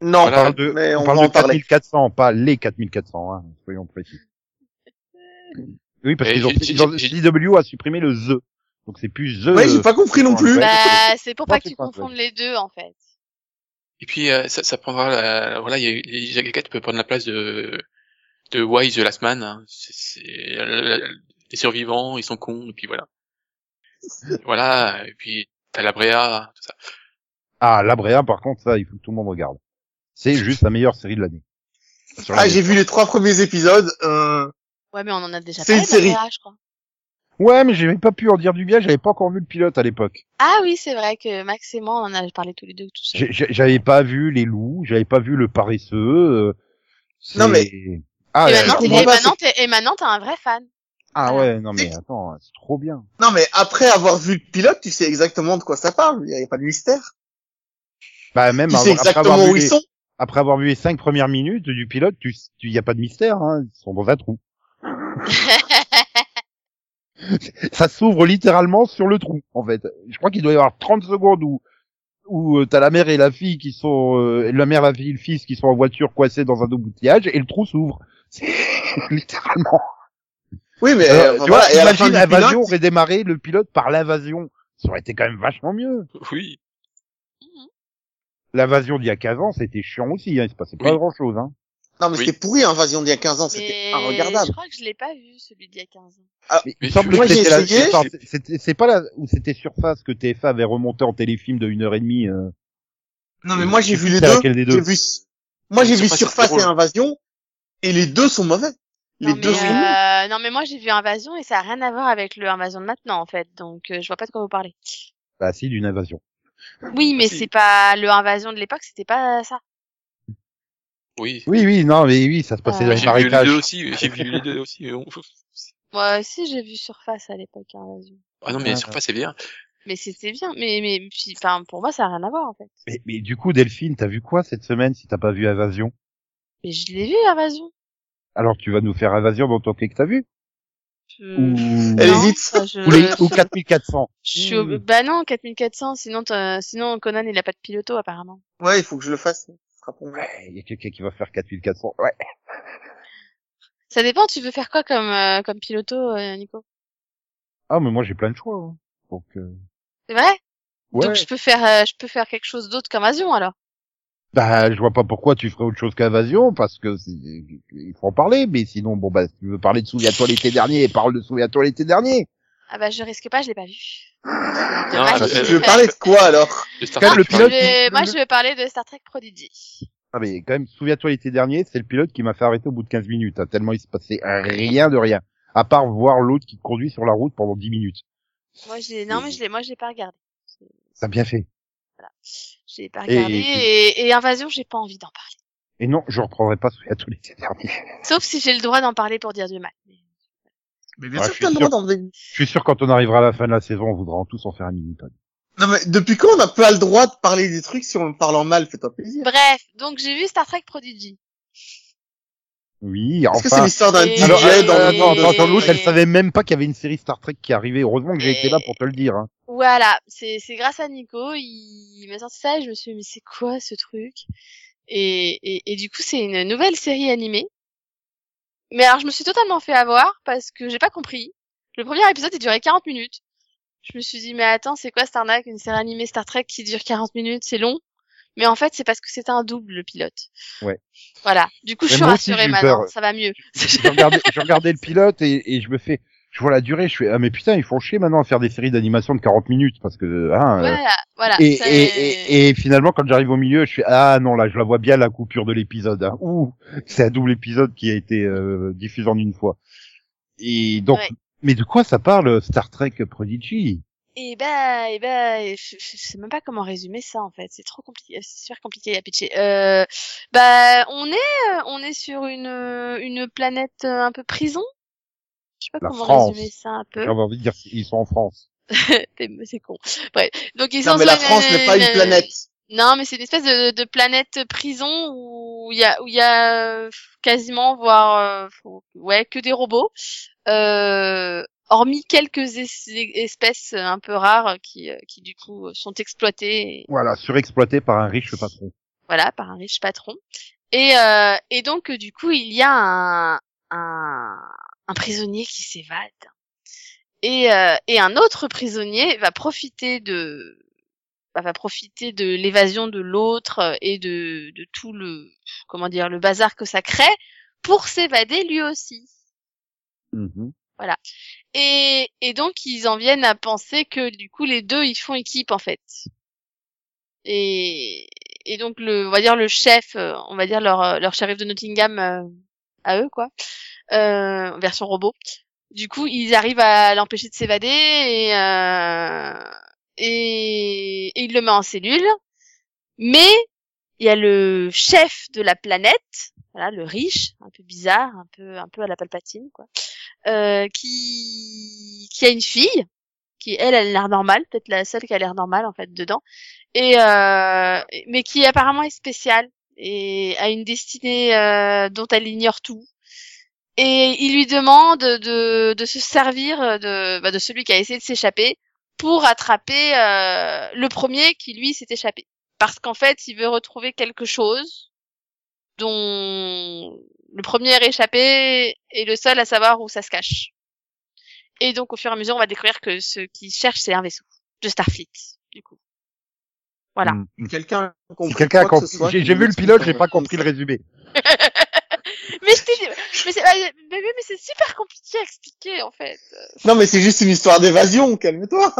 S4: Non,
S2: Voilà.
S1: On parle de,
S4: mais
S1: on
S4: on,
S1: parle de
S4: en parler.
S1: 4400, pas les 4400, hein, soyons précis. Oui, parce qu'ils ont, ils a supprimé le The. Donc c'est plus The.
S4: Ouais, j'ai pas compris non plus.
S3: Bah, c'est pour pas que tu confondes les deux, en fait.
S2: Et puis euh, ça, ça prendra la, voilà, il y a, les peuvent prendre la place de de Wise the Last Man. hein. C'est, c'est- euh, les survivants, ils sont cons et puis voilà. Voilà. Et puis t'as la Brea, tout ça.
S1: Ah, La Brea, par contre, ça, il faut que tout le monde regarde. C'est juste la meilleure série de l'année.
S4: Ah, j'ai vu les trois premiers épisodes. Euh...
S3: Ouais, mais on en a déjà
S4: C'est
S3: parlé
S4: une série.
S3: je crois.
S1: Ouais, mais j'avais pas pu en dire du bien, j'avais pas encore vu le pilote à l'époque.
S3: Ah oui, c'est vrai que Max et moi, on en a parlé tous les deux tout seul.
S1: J'avais pas vu les loups, j'avais pas vu le paresseux. euh, c'est-
S4: Non, mais-
S1: Ah,
S3: et, maintenant, et maintenant, t'es un vrai fan.
S1: Ah ouais, non mais attends, c'est trop bien.
S4: Non, mais après avoir vu le pilote, tu sais exactement de quoi ça parle. Il y a pas de mystère.
S1: Bah même
S4: Tu
S1: av-
S4: sais
S1: après avoir
S4: exactement
S1: vu
S4: où ils
S1: les-
S4: sont.
S1: après avoir vu les cinq premières minutes du pilote, tu, tu y a pas de mystère, hein, ils sont dans un trou. Ça s'ouvre littéralement sur le trou, en fait. Je crois qu'il doit y avoir 30 secondes où où euh, t'as la mère et la fille qui sont euh, la mère, la fille, et le fils qui sont en voiture coincés dans un embouteillage et le trou s'ouvre. C'est littéralement.
S4: Oui, mais euh,
S1: tu
S4: voilà.
S1: vois, imagine
S4: du
S1: l'invasion
S4: pilote,
S1: aurait démarré le pilote par l'invasion. Ça aurait été quand même vachement mieux.
S2: Oui.
S1: L'invasion d'il y a 15 ans, c'était chiant aussi, hein. il se passait pas
S2: Oui.
S1: grand chose, hein.
S4: Non, mais
S2: Oui.
S4: c'était pourri, Invasion d'il y a 15 ans, c'était
S3: Mais
S4: inregardable.
S3: je crois que je l'ai pas vu, celui d'il y a 15 ans.
S1: Mais il
S2: Mais
S1: me semble
S4: moi,
S1: que
S4: j'ai
S1: c'était enfin, c'est pas là où c'était Surface que TF1 avait remonté en téléfilm de une heure et demie. euh.
S4: Non, mais moi, j'ai vu les deux.
S1: laquelle des deux.
S4: Vu, moi, j'ai vu
S2: Surface,
S4: et. Invasion, et les deux sont mauvais. Les
S3: Non
S4: deux
S3: mais,
S4: sont nuls.
S3: Euh, non mais moi j'ai vu Invasion et ça a rien à voir avec le Invasion de maintenant en fait, donc euh, je vois pas de quoi vous parlez.
S1: Bah si, d'une invasion.
S3: Oui mais
S2: Si.
S3: c'est pas le Invasion de l'époque, c'était pas ça.
S2: Oui.
S1: Oui, oui, non, mais oui, ça se passait
S3: Euh,
S1: dans les
S2: J'ai vu les
S1: marécages.
S2: deux aussi. J'ai vu les deux aussi.
S3: Moi aussi j'ai vu Surface à l'époque Invasion.
S2: Ah non, mais
S1: Ouais.
S2: Surface c'est bien.
S3: Mais c'était bien, mais mais puis, enfin pour moi ça a rien à voir en fait.
S1: Mais, mais du coup, Delphine, t'as vu quoi cette semaine si t'as pas vu Invasion?
S3: Mais je l'ai vu Invasion.
S1: Alors tu vas nous faire Invasion dans ton que t'as vu?
S3: Je...
S1: Ou,
S4: Elle hésite.
S3: ça, je...
S1: ou, les, ou 4400
S3: je suis au- Bah non 4400, sinon sinon Conan il a pas de piloto apparemment.
S4: Ouais, il faut que je le fasse. Moi.
S1: Ouais, il y a quelqu'un qui va faire 4400. Ouais.
S3: Ça dépend, tu veux faire quoi comme euh, comme piloto euh, Nico?
S1: Ah, mais moi j'ai plein de choix. hein. Donc, euh,
S3: C'est vrai?
S1: Ouais.
S3: Donc je peux faire euh, je peux faire quelque chose d'autre qu'Invasion alors?
S1: Bah, je vois pas pourquoi tu ferais autre chose qu'Invasion, parce que c'est- il faut en parler. Mais sinon, bon bah, si tu veux parler de Souviens-toi l'été dernier, parle de Souviens-toi l'été dernier.
S3: Ah bah je risque pas, je l'ai pas vu.
S2: Non,
S3: Dommage.
S2: euh,
S4: Tu veux parler de quoi, alors?
S1: Quand le pilote-.
S3: Je vais-
S1: le-
S3: Moi je vais parler de Star Trek Prodigy.
S1: Ah mais quand même, souviens-toi l'été dernier, c'est le pilote qui m'a fait arrêter au bout de 15 minutes, hein, tellement il se passait rien de rien. À part voir l'autre qui conduit sur la route pendant 10 minutes.
S3: Moi j'ai non mais je l'ai moi je l'ai pas regardé.
S1: Ça a bien fait.
S3: Je l'ai pas
S1: Et-
S3: regardé et, et Invasion, j'ai pas envie d'en parler.
S1: Et non, je reprendrai pas souviens-toi l'été dernier.
S3: Sauf si j'ai le droit d'en parler pour dire du mal. Mais-
S4: bien
S1: Ouais,
S4: sûr
S1: je
S4: que t'as le
S1: suis
S4: droit
S1: sûr.
S4: d'en dire.
S1: Je suis sûr quand on arrivera à la fin de la saison, on voudra en tous en faire un mini-pod.
S4: Non, mais depuis quand on n'a pas le droit de parler des trucs si on parle en mal? Fais-toi plaisir.
S3: Bref, donc j'ai vu Star Trek Prodigy.
S1: Oui,
S4: Est-ce que c'est
S1: enfin.
S4: l'histoire d'un DJ
S1: Alors,
S4: dans
S1: euh,
S4: le monde
S1: attends, attends, l'autre, elle savait même pas qu'il y avait une série Star Trek qui arrivait. Heureusement que j'ai été là pour te le dire. Hein.
S3: Voilà, c'est c'est grâce à Nico, il, il m'a sorti ça et je me suis dit mais c'est quoi ce truc? Et, et, et du coup c'est une nouvelle série animée. Mais alors je me suis totalement fait avoir parce que j'ai pas compris. Le premier épisode il durait 40 minutes. Je me suis dit mais attends c'est quoi cette arnaque une série animée Star Trek qui dure 40 minutes? C'est long. Mais en fait c'est parce que c'était un double le pilote.
S1: Ouais.
S3: Voilà. Du coup je suis rassurée
S1: j'ai
S3: maintenant
S1: peur.
S3: ça va mieux.
S1: je regardais, je regardais le pilote et, et je me fais, je vois la durée, je fais, ah mais putain, ils font chier maintenant à faire des séries d'animation de 40 minutes parce que, hein, euh,
S3: voilà voilà.
S1: et, et, et, et finalement, quand j'arrive au milieu, je fais ah non là, je la vois bien la coupure de l'épisode. Hein. Ouh, c'est un double épisode qui a été euh, diffusé en une fois. Et donc,
S3: Ouais.
S1: mais de quoi ça parle Star Trek Prodigy?
S3: Et ben, et ben, je, je sais même pas comment résumer ça en fait. C'est trop compliqué, c'est super compliqué à pitcher. Euh, bah, on est, euh, on est sur une euh, une planète euh, un peu prison. Je sais pas
S1: La
S3: comment
S1: France.
S3: résumer ça un peu.
S1: J'ai envie de dire ils sont en France.
S3: T'es- C'est con. Bref, donc ils
S4: Non,
S3: sont
S4: mais
S3: sur
S4: la France n'est pas une planète.
S3: Non, mais c'est une espèce de, de planète prison où il y a où il y a euh, quasiment voire euh, ouais que des robots. Euh, hormis quelques es- espèces un peu rares qui euh, qui du coup sont exploitées et-
S1: Voilà, surexploité par un riche patron.
S3: voilà par un riche patron. Et euh, et donc du coup, il y a un un, un prisonnier qui s'évade. Et euh, et un autre prisonnier va profiter de bah, va profiter de l'évasion de l'autre et de, de tout le comment dire le bazar que ça crée pour s'évader lui aussi.
S1: Mhm.
S3: Et, et donc ils en viennent à penser que du coup les deux ils font équipe en fait. Et, et donc le on va dire le chef, euh, on va dire leur euh, leur shérif de Nottingham euh, à eux quoi, euh, version robot. Du coup ils arrivent à l'empêcher de s'évader et, euh, et et il le met en cellule. Mais il y a le chef de la planète, voilà le riche, un peu bizarre, un peu un peu à la Palpatine quoi euh, qui qui a une fille qui elle a l'air normale peut-être la seule qui a l'air normale en fait dedans. Et euh, mais qui apparemment est spéciale et a une destinée euh, dont elle ignore tout. Et il lui demande de de se servir de bah, de celui qui a essayé de s'échapper pour attraper euh, le premier qui lui s'est échappé. Parce qu'en fait il veut retrouver quelque chose dont le premier échappé est le seul à savoir où ça se cache. Et donc, au fur et à mesure, on va découvrir que ce qui cherche, c'est un vaisseau de Starfleet, du coup. Voilà.
S1: Mhm.
S4: Quelqu'un a
S1: quelqu'un a compris, j'ai vu le pilote, j'ai pas compris le résumé.
S3: Mais je mais c'est, mais, mais, super compliqué à expliquer, en fait.
S4: Non, mais c'est juste une histoire d'évasion, calme-toi.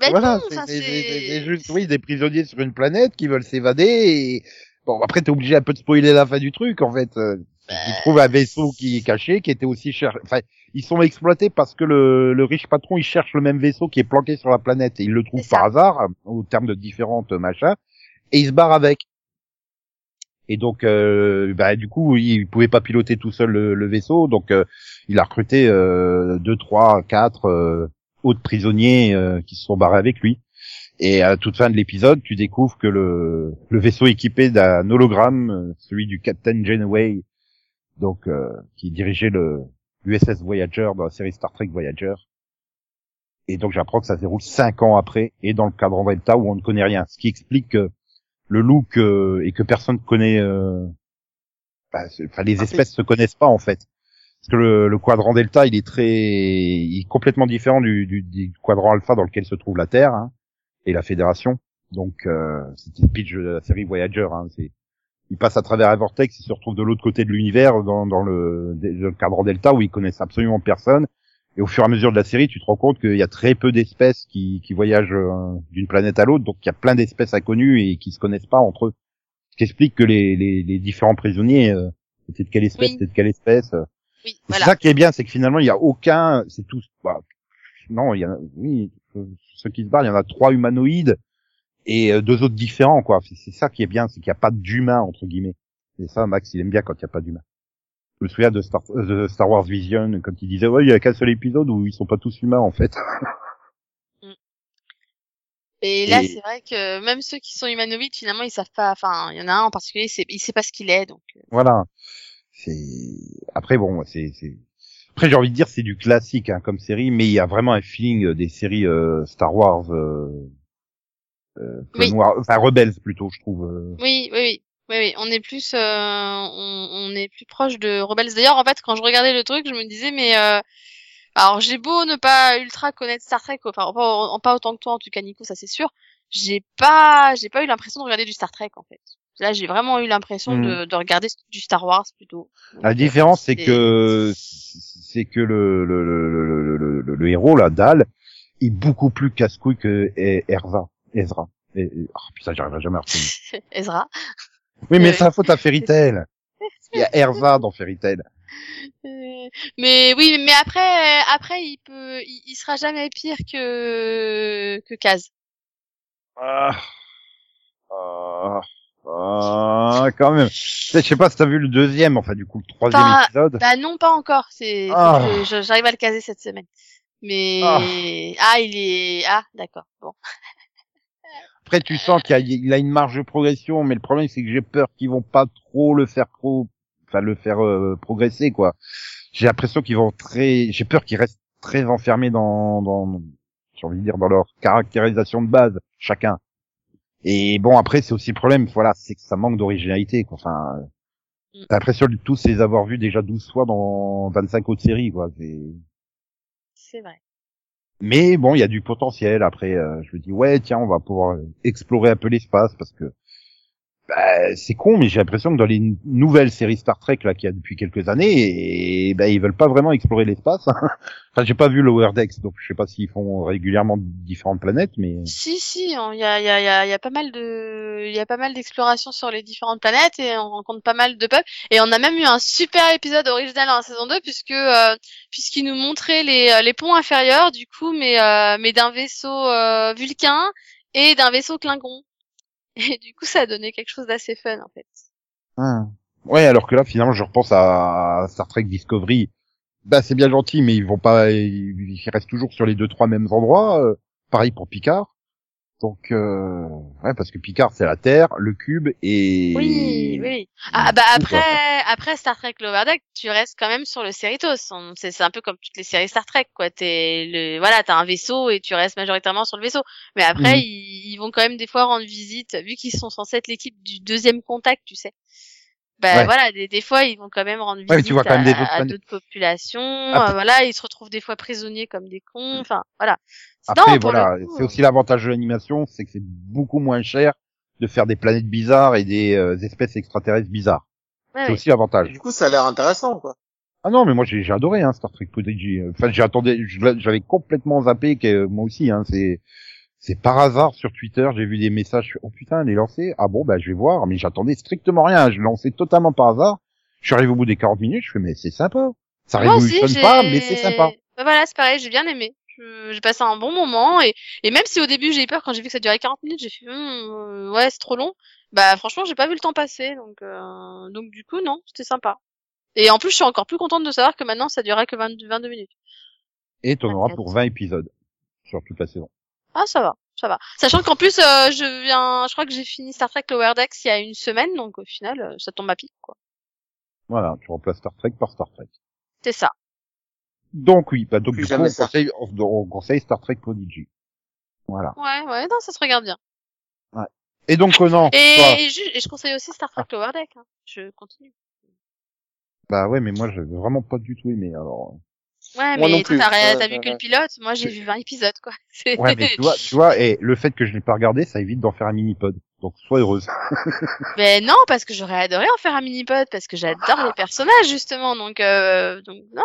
S3: Mais
S1: voilà,
S3: non,
S1: juste, oui, des prisonniers sur une planète qui veulent s'évader et bon, après t'es obligé un peu de spoiler la fin du truc, en fait. Euh, Ils trouvent un vaisseau qui est caché, qui était aussi cher. Enfin, ils sont exploités parce que le, le riche patron, il cherche le même vaisseau qui est planqué sur la planète et il le trouve par hasard, au terme de différentes machins, et il se barre avec. Et donc, euh, bah, du coup, il pouvait pas piloter tout seul le, le vaisseau, donc euh, il a recruté euh, deux, trois, quatre euh, autres prisonniers euh, qui se sont barrés avec lui. Et à toute fin de l'épisode, tu découvres que le, le vaisseau équipé d'un hologramme, euh, celui du Captain Janeway, donc euh, qui dirigeait le USS Voyager dans la série Star Trek Voyager. Et donc j'apprends que ça se déroule cinq ans après et dans le cadran Delta où on ne connaît rien, ce qui explique que le look euh, et que personne ne connaît. euh, bah, Enfin, les
S4: Ah,
S1: espèces se connaissent pas en fait. Parce que le, le quadrant Delta, il est très, il est complètement différent du, du, du quadrant Alpha dans lequel se trouve la Terre hein, et la Fédération. Donc euh, c'était le pitch de la série Voyager. Hein, c'est il passe à travers un vortex, il se retrouve de l'autre côté de l'univers dans, dans le, le cadran Delta où ils connaissent absolument personne. Et au fur et à mesure de la série, tu te rends compte qu'il y a très peu d'espèces qui, qui voyagent euh, d'une planète à l'autre, donc il y a plein d'espèces inconnues et qui se connaissent pas entre eux. Ce qui explique que les, les, les différents prisonniers euh, étaient de quelle espèce,
S3: Oui.
S1: étaient de quelle espèce. euh.
S3: Oui, voilà.
S1: C'est ça qui est bien, c'est que finalement il y a aucun, c'est tous, bah, non, il y a, oui, ceux qui se barrent, il y en a trois humanoïdes et euh, deux autres différents, quoi. C'est- ça qui est bien, c'est qu'il n'y a pas d'humain entre guillemets. Et ça, Max, il aime bien quand il n'y a pas d'humain. Je me souviens de Star, euh, de Star Wars Vision, quand il disait, ouais, il y a qu'un seul épisode où ils sont pas tous humains, en fait.
S3: Et là,
S1: Et-
S3: c'est vrai que même ceux qui sont humanoïdes, finalement, ils savent pas. Enfin, il y en a un en particulier, il sait, il sait pas ce qu'il est, donc. euh,
S1: voilà. C'est, après, bon, c'est, c'est, après, j'ai envie de dire, c'est du classique, hein, comme série, mais il y a vraiment un feeling euh, des séries euh, Star Wars, euh, euh,
S3: Oui.
S1: Enfin, Rebels, plutôt, je trouve. euh.
S3: Oui, oui, oui. Oui, oui, on est plus, euh, on, on est plus proche de Rebels. D'ailleurs, en fait, quand je regardais le truc, je me disais, mais euh, alors j'ai beau ne pas ultra connaître Star Trek, enfin pas, pas autant que toi, en tout cas, Nico, ça c'est sûr. J'ai pas, j'ai pas eu l'impression de regarder du Star Trek, en fait. Là, j'ai vraiment eu l'impression de, de regarder du Star Wars plutôt. Donc,
S1: La
S3: euh,
S1: différence, c'est que c'est que le le, le, le, le, le- le héros, là, Dal, est beaucoup plus casse-couille que Erza. Ezra. Et, et- oh, putain, j'arriverai jamais à retenir.
S3: Ezra.
S1: Oui, mais
S3: Ouais.
S1: c'est la faute à Fairy Tail. Il y a Erza dans Fairy Tail.
S3: Euh, mais oui, mais après, après, il peut, il, il sera jamais pire que que Kaz.
S1: Ah. Ah. Ah, quand même. Je sais pas si t'as vu le deuxième, enfin, du coup, le troisième
S3: Pas-
S1: épisode.
S3: Bah non, pas encore. C'est,
S1: Ah.
S3: j'arrive à le caser cette semaine. Mais
S1: Ah.
S3: ah, il est ah d'accord. Bon.
S1: Après, tu sens qu'il y a, il a une marge de progression, mais le problème, c'est que j'ai peur qu'ils vont pas trop le faire pro, enfin, le faire euh, progresser, quoi. J'ai l'impression qu'ils vont très, j'ai peur qu'ils restent très enfermés dans, dans, j'ai envie de dire, dans leur caractérisation de base, chacun. Et bon, après, c'est aussi le problème, voilà, c'est que ça manque d'originalité, quoi. Enfin,
S3: Mm.
S1: t'as l'impression de tous les avoir vus déjà 12 fois dans 25 autres séries, quoi. C'est...
S3: C'est vrai.
S1: Mais bon, il y a du potentiel. Après, euh, je me dis ouais, tiens, on va pouvoir explorer un peu l'espace parce que bah, c'est con, mais j'ai l'impression que dans les nouvelles séries Star Trek là qu'il y a depuis quelques années, et, ben ils veulent pas vraiment explorer l'espace. enfin, j'ai pas vu Lower Decks, donc je sais pas s'ils font régulièrement différentes planètes, mais
S3: Si si, on- il y a y a y a, y a pas mal de il y a pas mal d'explorations sur les différentes planètes et on rencontre pas mal de peuples et on a même eu un super épisode original en saison 2 puisque euh, puisqu'il nous montrait les euh, les ponts inférieurs du coup mais euh, mais d'un vaisseau euh, vulcain et d'un vaisseau Klingon. Et du coup, ça a donné quelque chose d'assez fun, en fait.
S1: Ah. ouais. Alors que là, finalement, je repense à Star Trek Discovery. Bah, c'est bien gentil, mais ils vont pas, ils ils restent toujours sur les deux trois mêmes endroits. euh, pareil pour Picard. Donc, euh, ouais, parce que Picard, c'est la Terre, le cube et.
S3: Oui, oui. Ah, bah après, après Star Trek Lower Deck, tu restes quand même sur le Cerritos. C'est un peu comme toutes les séries Star Trek, quoi. T'es le, voilà, t'as un vaisseau et tu restes majoritairement sur le vaisseau. Mais après, ils, ils vont quand même des fois rendre visite, vu qu'ils sont censés être l'équipe du deuxième contact, tu sais.
S1: Ouais.
S3: voilà, des, des fois ils vont quand même rendre visite
S1: Ouais, mais tu vois quand même
S3: à,
S1: des autres
S3: à d'autres populations.
S1: Après-
S3: euh, voilà, ils se retrouvent des fois prisonniers comme des cons. Enfin, voilà.
S1: Après,
S3: Non,
S1: voilà, c'est aussi l'avantage de l'animation, c'est que c'est beaucoup moins cher de faire des planètes bizarres et des euh, espèces extraterrestres bizarres.
S3: Ouais,
S1: C'est
S3: ouais.
S1: aussi l'avantage.
S4: Du coup, ça a l'air intéressant, quoi.
S1: Ah non, mais moi j'ai j'ai adoré hein, Star Trek Prodigy. Enfin, j'attendais, j'avais complètement zappé que euh, moi aussi. Hein, c'est c'est par hasard sur Twitter, j'ai vu des messages. Oh putain, elle est lancée. Ah bon, bah je vais voir. Mais j'attendais strictement rien. Je lancé totalement par hasard. Je suis arrivé au bout des 40 minutes. Je fais mais c'est sympa. Ça
S3: Moi aussi,
S1: révolutionne pas, mais c'est sympa.
S3: Bah voilà, c'est pareil, j'ai bien aimé. J'ai passé un bon moment et, et même si au début j'ai eu peur quand j'ai vu que ça durait 40 minutes, j'ai fait euh, ouais c'est trop long. Bah franchement j'ai pas vu le temps passer donc euh, donc du coup non c'était sympa. Et en plus je suis encore plus contente de savoir que maintenant ça durait que 20 22 minutes.
S1: Et t'en auras pour 20 épisodes sur toute la saison.
S3: Ah ça va ça va. Sachant qu'en plus euh, je viens je crois que j'ai fini Star Trek Lower Decks il y a une semaine donc au final euh, ça tombe à pic quoi.
S1: Voilà, tu remplaces Star Trek par Star Trek.
S3: C'est ça.
S1: Donc oui, bah donc
S4: Plus
S1: du coup on
S4: ça.
S1: conseille, on, on conseille Star Trek Prodigy. Voilà.
S3: Ouais ouais non ça se regarde bien.
S1: Et donc Conan,
S3: Et,
S1: toi
S3: et, je, et je conseille aussi Star Trek Lower Deck. Hein. Je continue.
S1: bah ouais, mais moi j'ai vraiment pas du tout aimé. Alors
S3: Ouais,
S4: Moi
S3: mais toi, t'as rien-
S4: Ouais,
S3: vu que le pilote. Moi, j'ai vu 20 épisodes, quoi. C'est-
S1: Ouais, mais tu vois, tu vois, et le fait que je l'ai pas regardé, ça évite d'en faire un mini-pod. Donc, sois heureuse.
S3: Mais non, parce que j'aurais adoré en faire un mini-pod, parce que j'adore les personnages, justement. Donc, euh, donc non,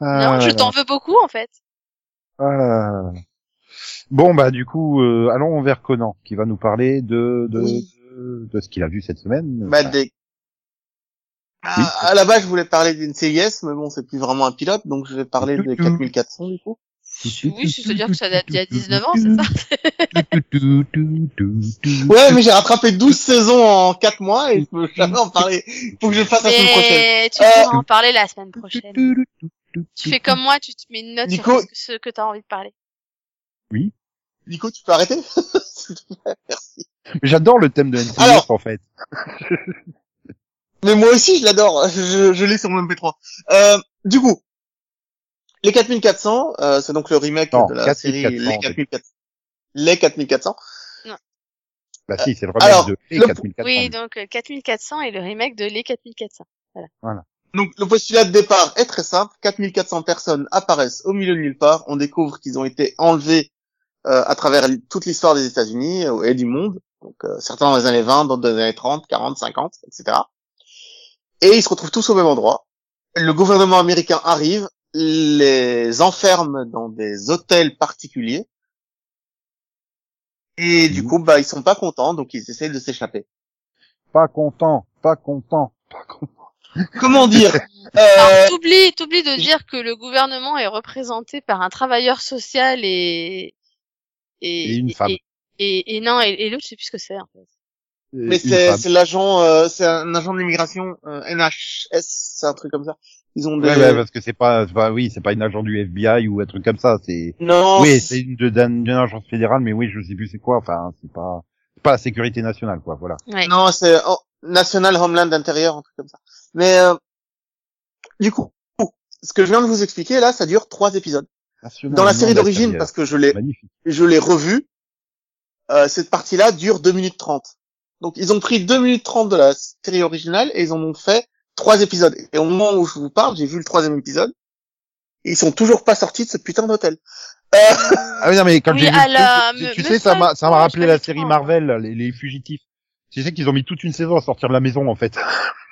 S3: non, je t'en veux beaucoup, en fait.
S1: Ah. Bon, bah, du coup, euh, allons vers Conan, qui va nous parler de, de,
S4: Oui.
S1: de, de ce qu'il a vu cette semaine.
S4: Bah, des...
S1: Oui.
S4: À, à la base, je voulais parler d'une CIS, mais bon, c'est plus vraiment un pilote, donc je vais parler de 4400, du coup.
S3: Oui, c'est-à-dire que ça date d'il y a 19 ans, c'est ça
S4: Ouais, mais j'ai rattrapé 12 saisons en 4 mois et je peux jamais en parler. Faut que je le fasse la semaine prochaine.
S3: Mais tu
S4: Euh,
S3: pourras en parler la semaine prochaine. Tu fais comme moi, tu te mets une note
S4: Nico-
S3: sur ce que t'as envie de parler.
S4: Nico, tu peux arrêter? S'il te plaît, Merci.
S1: Mais J'adore le thème de NCIS,
S4: Alors.
S1: en fait.
S4: Mais moi aussi, je l'adore. Je, je l'ai sur mon MP3. Euh, du coup, les 4400, euh, c'est donc le remake
S1: Non,
S4: de la
S1: 4400,
S4: série Les
S1: fait.
S4: 4400. Les 4400.
S1: Bah si, c'est le remake
S4: alors,
S1: de
S4: le-
S1: 4400.
S3: Oui, donc euh, 4400 et le remake de Les 4400.
S4: Donc le postulat de départ est très simple. 4400 personnes apparaissent au milieu de nulle part. On découvre qu'ils ont été enlevés euh, à travers toute l'histoire des États-Unis euh, et du monde. Donc euh, certains dans les années 20, d'autres dans les années 30, 40, 50, etc. Et ils se retrouvent tous au même endroit. Le gouvernement américain arrive, les enferme dans des hôtels particuliers. Et du
S1: Mhm.
S4: coup, bah, ils sont pas contents, donc ils essayent de s'échapper.
S1: Pas content, pas content, pas content.
S4: Comment dire euh,
S3: t'oublies, t'oublies de dire que le gouvernement est représenté par un travailleur social et et,
S1: Et une femme.
S3: Et, et, et non, et, et l'autre, je sais plus ce que c'est en fait.
S4: Mais c'est c'est l'agent, euh, c'est un agent de l'immigration euh, NHS, c'est un truc comme ça. Ils ont des.
S1: Ouais, ouais, parce que c'est pas, c'est pas, oui, c'est pas une agent du FBI ou un truc comme ça, c'est,
S4: Non.
S1: oui, c'est une d'une agence fédérale, mais oui, je sais plus c'est quoi, enfin, c'est pas, c'est pas la sécurité nationale, quoi, voilà.
S3: Ouais.
S4: Non, c'est oh, National Homeland Interior, un truc comme ça. Mais euh, du coup, ce que je viens de vous expliquer là, ça dure trois épisodes.
S1: National
S4: Dans la série d'origine, parce que je l'ai,
S1: Magnifique.
S4: je l'ai revu. euh, cette partie-là dure 2 minutes 30. Donc ils ont pris 2 minutes 30 de la série originale et ils en ont fait trois épisodes. Et au moment où je vous parle, j'ai vu le troisième épisode. Et ils sont toujours pas sortis de ce putain d'hôtel. Euh,
S1: Ah oui, non, mais quand
S3: Oui,
S1: j'ai vu,
S3: la-
S1: tu sais, ça m'a, ça m'a rappelé
S3: je
S1: la série Marvel, les, les fugitifs. Tu sais qu'ils ont mis toute une saison à sortir de la maison, en fait.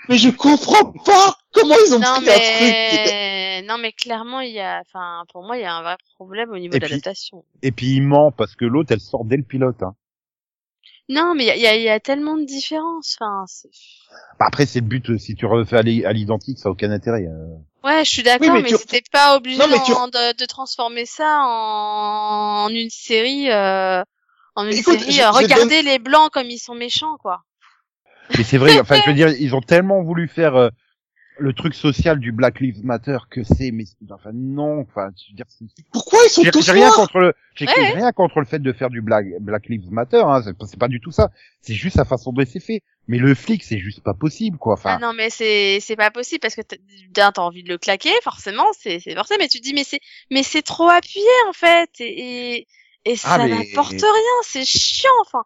S4: mais je comprends pas comment ils ont
S3: Non
S4: pris un truc était
S3: non mais clairement il y a, enfin pour moi il y a un vrai problème au niveau
S1: Et
S3: de
S1: puis-
S3: l'adaptation.
S1: Et puis il ment, parce que l'autre, elle sort dès le pilote, hein.
S3: Non mais il y a, y, a, y a tellement de différences. Enfin, c'est-
S1: Bah, après, c'est le but, euh, si tu refais à l'i- à l'identique, ça a aucun intérêt. euh.
S3: ouais, je suis d'accord,
S4: Oui, mais
S3: mais,
S4: tu-
S3: c'était pas obligé
S4: Non, tu-
S3: de, de transformer ça en, en une série. Euh... En une
S4: Écoute,
S3: série,
S4: je-
S3: euh,
S4: je
S3: regardez les blancs comme ils sont méchants, quoi.
S1: Mais c'est vrai, enfin, je veux dire, ils ont tellement voulu faire euh, le truc social du Black Lives Matter que c'est, mais enfin non, enfin, je veux dire,
S4: Pourquoi ils sont tous
S1: j'ai rien contre le, j'ai
S3: Ouais,
S1: rien contre le fait de faire du Black, Black Lives Matter, hein, c'est pas- du tout ça. C'est juste la façon dont c'est fait. Mais le flic, c'est juste pas possible, quoi. Enfin,
S3: Ah non, mais c'est c'est pas possible parce que t'as d'un, t'as envie de le claquer, forcément, c'est c'est forcément. Mais tu te dis mais c'est mais c'est trop appuyé en fait et et, et ça
S1: Ah, mais-
S3: n'apporte rien, c'est chiant. Enfin,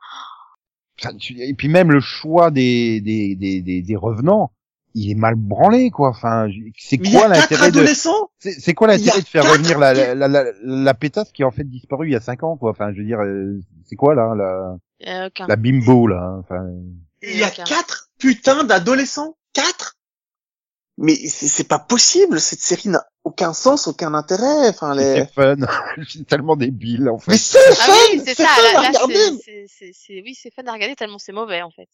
S1: et puis même le choix des des des des, des revenants, il est mal branlé, quoi. Enfin, c'est
S4: Mais
S1: quoi
S4: a quatre
S1: l'intérêt de
S4: adolescents
S1: C'est quoi l'intérêt de faire
S4: quatre
S1: revenir la, la, la, la, la pétasse qui est en fait disparue il y a cinq ans, quoi. Enfin, je veux dire, euh, c'est quoi là, la, la bimbo là hein, Enfin,
S4: Il y a quatre putains d'adolescents. Quatre Mais c'est c'est pas possible. Cette série n'a aucun sens, aucun intérêt. Enfin, les...
S1: C'est fun. c'est tellement débile, en
S4: Mais
S1: fait.
S4: c'est
S3: Ah
S4: fun
S3: oui, c'est ça.
S4: fun
S3: Là,
S4: à
S3: oui, c'est fun à regarder tellement c'est mauvais en fait.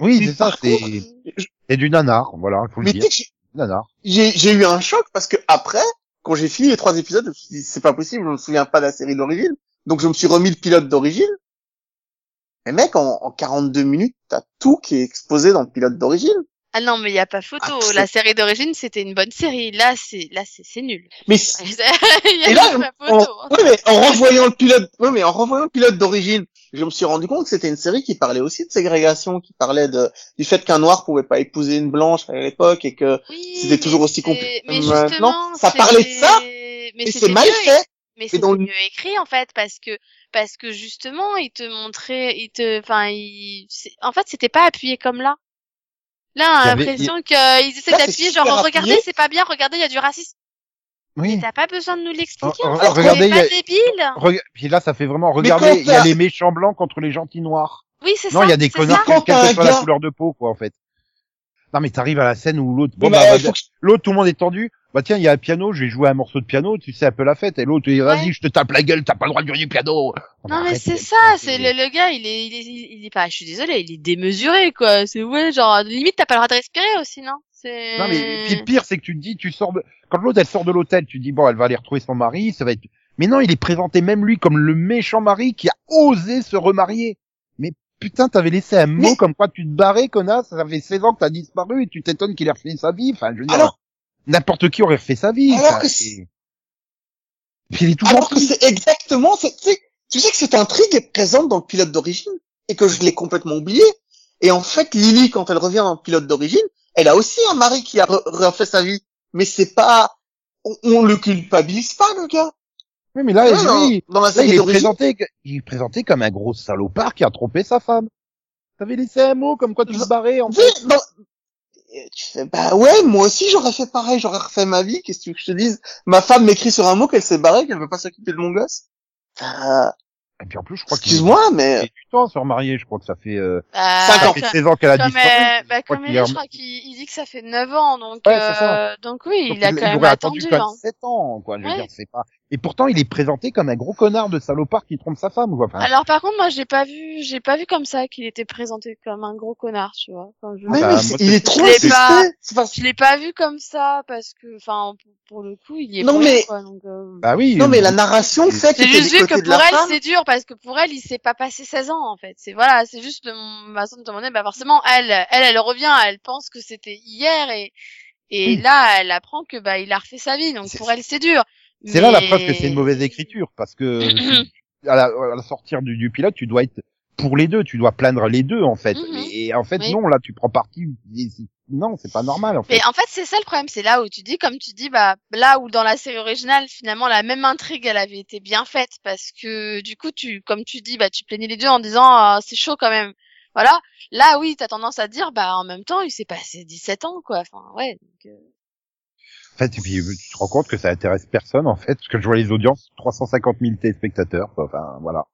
S1: Oui,
S4: Mais
S1: c'est ça, c'est,
S4: contre,
S1: du nanar, voilà, faut le
S4: Mais
S1: dire.
S4: tu sais que j'ai-
S1: Nanar.
S4: j'ai j'ai eu un choc parce que après, quand j'ai fini les trois épisodes, je me suis dit c'est pas possible, je me souviens pas de la série d'origine. Donc je me suis remis le pilote d'origine. Et mec, en, en 42 minutes, t'as tout qui est exposé dans le pilote d'origine.
S3: Ah non, mais il y a pas photo.
S4: Ah,
S3: la série d'origine, c'était une bonne série. Là, c'est, là, c'est, c'est nul.
S4: Mais
S3: Il y a
S4: Et là,
S3: pas
S4: en,
S3: photo. hein.
S4: ouais, mais en revoyant le pilote, ouais, mais en revoyant le pilote d'origine, je me suis rendu compte que c'était une série qui parlait aussi de ségrégation, qui parlait de, du fait qu'un noir pouvait pas épouser une blanche à l'époque et que
S3: Oui,
S4: c'était toujours aussi
S3: c'est-
S4: compliqué.
S3: Mais
S4: Maintenant,
S3: justement,
S4: ça parlait de ça,
S3: Mais
S4: c'est mal
S3: mieux,
S4: fait.
S3: Mais
S4: dans le-
S3: mieux écrit en fait parce que parce que justement il te montrait, il te, enfin, il, c'est- en fait c'était pas appuyé comme là. Là, on a l'impression qu'ils essaient
S4: c'est
S3: d'appuyer, genre regardez, c'est pas bien, regardez, il y a du racisme.
S1: Oui.
S3: T'as pas besoin de nous l'expliquer.
S1: Oh,
S3: en
S1: oh,
S3: fait,
S1: regardez, il y
S3: pas
S1: a-
S3: débile.
S1: Rega- Puis là, ça fait vraiment, regardez, il y a les méchants blancs contre les gentils noirs.
S3: Oui, c'est ça.
S1: Non, il y a des connards.
S4: Quand
S1: quelle soit la couleur de peau, quoi, en fait. Non, mais t'arrives à la scène où l'autre, bon, bah, bah,
S4: que je-
S1: l'autre, tout le monde est tendu. Bah, tiens, il y a un piano, je vais jouer un morceau de piano, tu sais, un peu la fête. Et l'autre, il dit, vas-y,
S3: Ouais.
S1: je te tape la gueule, t'as pas le droit de jouer du piano.
S3: Non mais c'est ça, c'est le, le gars, il est, il est, il est pas, je suis désolée, il est démesuré quoi. C'est ouais, genre limite t'as pas le droit de respirer aussi, non?
S1: Non, mais, puis le pire, c'est que tu te dis, tu sors de, quand l'autre, elle sort de l'hôtel, tu te dis, bon, elle va aller retrouver son mari, ça va être, mais non, il est présenté même lui comme le méchant mari qui a osé se remarier. Mais putain, t'avais laissé un mot
S4: Mais-
S1: comme quoi tu te barrais, connasse, ça fait 16 ans que t'as disparu et tu t'étonnes qu'il ait refait sa vie. Enfin, je veux dire,
S4: Alors-
S1: n'importe qui aurait refait sa vie.
S4: Alors que
S1: Puis il est tout
S4: Alors que c'est exactement, c'est- tu sais, tu sais que cette intrigue est présente dans le pilote d'origine et que je l'ai complètement oublié. Et en fait, Lily, quand elle revient dans le pilote d'origine, elle a aussi un mari qui a re- refait sa vie. Mais c'est pas, on, on le culpabilise pas, le gars.
S1: Oui, mais là, lui,
S4: dans la
S1: là, il est présenté, il est présenté comme un gros salopard qui a trompé sa femme. T'avais laissé un mot comme quoi tu te barrais, en fait.
S4: Dans- Et tu fais, bah ouais, moi aussi j'aurais fait pareil, j'aurais refait ma vie, qu'est-ce que tu veux que je te dise? Ma femme m'écrit sur un mot qu'elle s'est barrée, qu'elle veut pas s'occuper de mon gosse? Euh,
S1: Et puis en plus, je crois qu'il
S4: Excuse-moi, mais
S1: se remarier. Je crois que ça fait, euh,
S3: Bah,
S1: ça
S4: ans.
S1: fait
S3: comme-
S1: 16 ans qu'elle a
S3: Comme,
S1: disparu.
S3: euh, bah,
S1: crois
S3: comme
S1: qu'il
S3: il,
S1: est
S3: je crois qu'il il dit que ça fait 9 ans, donc,
S1: Ouais, c'est
S3: euh, donc oui,
S1: Donc,
S3: il a quand même
S1: aurait
S3: attendu.
S1: attendu quand
S3: hein.
S1: même 7 ans, quoi. Je veux
S3: Ouais.
S1: dire, c'est pas. Et pourtant, il est présenté comme un gros connard de salopard qui trompe sa femme, quoi. Enfin,
S3: Alors par contre, moi, j'ai pas vu, j'ai pas vu comme ça qu'il était présenté comme un gros connard, tu vois. Enfin, je...
S4: mais
S1: bah,
S4: oui,
S1: moi,
S4: c'est-
S1: c'est-
S4: il est trop
S3: je l'ai
S4: insisté.
S3: pas-
S4: C'est pas-
S3: Je l'ai pas vu comme ça parce que, enfin, pour, le coup, il y est
S4: Non, mais-
S3: quoi, donc, euh,
S1: bah oui.
S4: Non mais
S1: euh,
S4: la narration fait que
S3: J'ai
S4: t'es
S3: juste que pour elle c'est dur parce que pour elle il s'est pas passé 16 ans en fait. C'est voilà, c'est juste mon façon de demander. Bah forcément elle, elle, elle revient, elle pense que c'était hier et et là elle apprend que bah il a refait sa vie. Donc pour elle c'est dur.
S1: C'est là la preuve que c'est une mauvaise écriture, parce que à la, à la sortir du, du pilote, tu dois être pour les deux, tu dois plaindre les deux en fait.
S3: Mhm.
S1: Et en fait,
S3: Oui.
S1: non, là, tu prends parti. Non, c'est pas normal en fait.
S3: Mais en fait, c'est ça le problème, c'est là où tu dis, comme tu dis, bah là où dans la série originale, finalement, la même intrigue, elle avait été bien faite parce que du coup, tu, comme tu dis, bah tu plaignais les deux en disant, Ah, c'est chaud quand même. Voilà. Là, oui, t'as tendance à dire, bah en même temps, il s'est passé 17 ans, quoi. Enfin, ouais. donc, euh,
S1: En fait, et puis tu te rends compte que ça intéresse personne en fait, parce que je vois les audiences, 350 000 téléspectateurs. quoi. Enfin, voilà.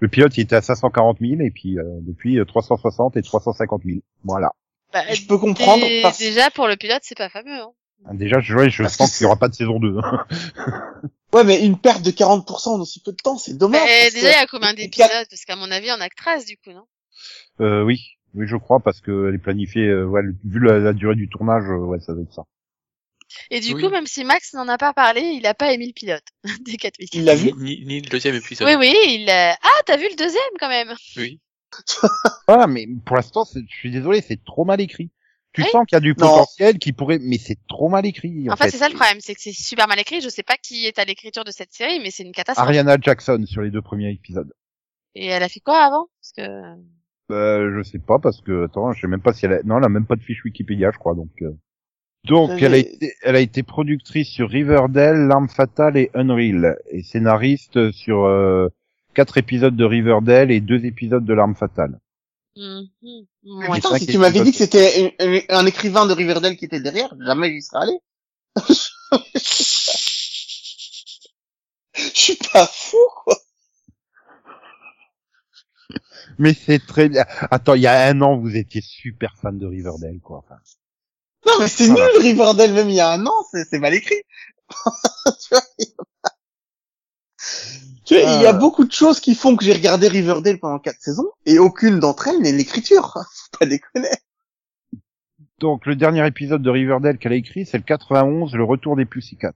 S1: Le pilote, il était à 540 000 et puis euh, depuis euh, 360 et 350 000. Voilà.
S3: Bah,
S4: Je peux comprendre
S3: dé-
S4: parce
S3: Déjà, pour le pilote, c'est pas fameux. Hein.
S1: Déjà, je, ouais, je
S4: que
S1: qu'il y aura pas de saison 2.
S4: Ouais, mais une perte de 40% en aussi peu de temps, c'est dommage.
S3: Mais
S4: parce
S3: déjà, il
S4: que-
S3: y a combien d'épisodes Parce qu'à mon avis, on a que 13 du coup, non?
S1: Euh, oui, oui, je crois, parce que elle est planifiée, euh, ouais, vu la, la durée du tournage, euh, ouais, ça doit être ça.
S3: Et du
S2: Oui.
S3: coup, même si Max n'en a pas parlé, il a pas aimé le pilote des 4000.
S4: Il l'a vu
S2: Ni, ni le deuxième épisode.
S3: Oui, oui, il. a- Ah, t'as vu le deuxième quand même
S2: Oui.
S1: Voilà, mais pour l'instant, c'est- je suis désolé, c'est trop mal écrit. Tu
S3: Oui.
S1: sens qu'il y a du
S4: Non.
S1: potentiel qui pourrait, mais c'est trop mal écrit. En,
S3: En fait, c'est ça le problème, c'est que c'est super mal écrit. Je sais pas qui est à l'écriture de cette série, mais c'est une catastrophe.
S1: Ariana Jackson sur les deux premiers épisodes.
S3: Et elle a fait quoi avant? Parce que
S1: Euh, je sais pas parce que attends, je sais même pas si elle a... non, elle a même pas de fiche Wikipédia, je crois. Donc, euh, donc
S4: J'avais-
S1: elle a été, elle a été productrice sur Riverdale, L'arme fatale et Unreal, et scénariste sur euh, quatre épisodes de Riverdale et deux épisodes de L'arme fatale.
S3: Mhm.
S4: Mais
S3: Ouais.
S4: Putain, si tu m'avais dit que c'était un, écrivain de Riverdale qui était derrière, jamais j'y serais allé. Je suis pas fou, quoi.
S1: Mais c'est très bien. Attends, il y a un an, vous étiez super fan de Riverdale, quoi. Enfin,
S4: Non, mais c'est
S1: Voilà.
S4: nul, Riverdale, même il y a un an, c'est mal écrit. tu vois, il y a- Tu vois, il y a
S1: Ah.
S4: beaucoup de choses qui font que j'ai regardé Riverdale pendant quatre saisons, et aucune d'entre elles n'est l'écriture. Faut pas déconner.
S1: Donc, le dernier épisode de Riverdale qu'elle a écrit, c'est le 91, Le Retour des Pussycats,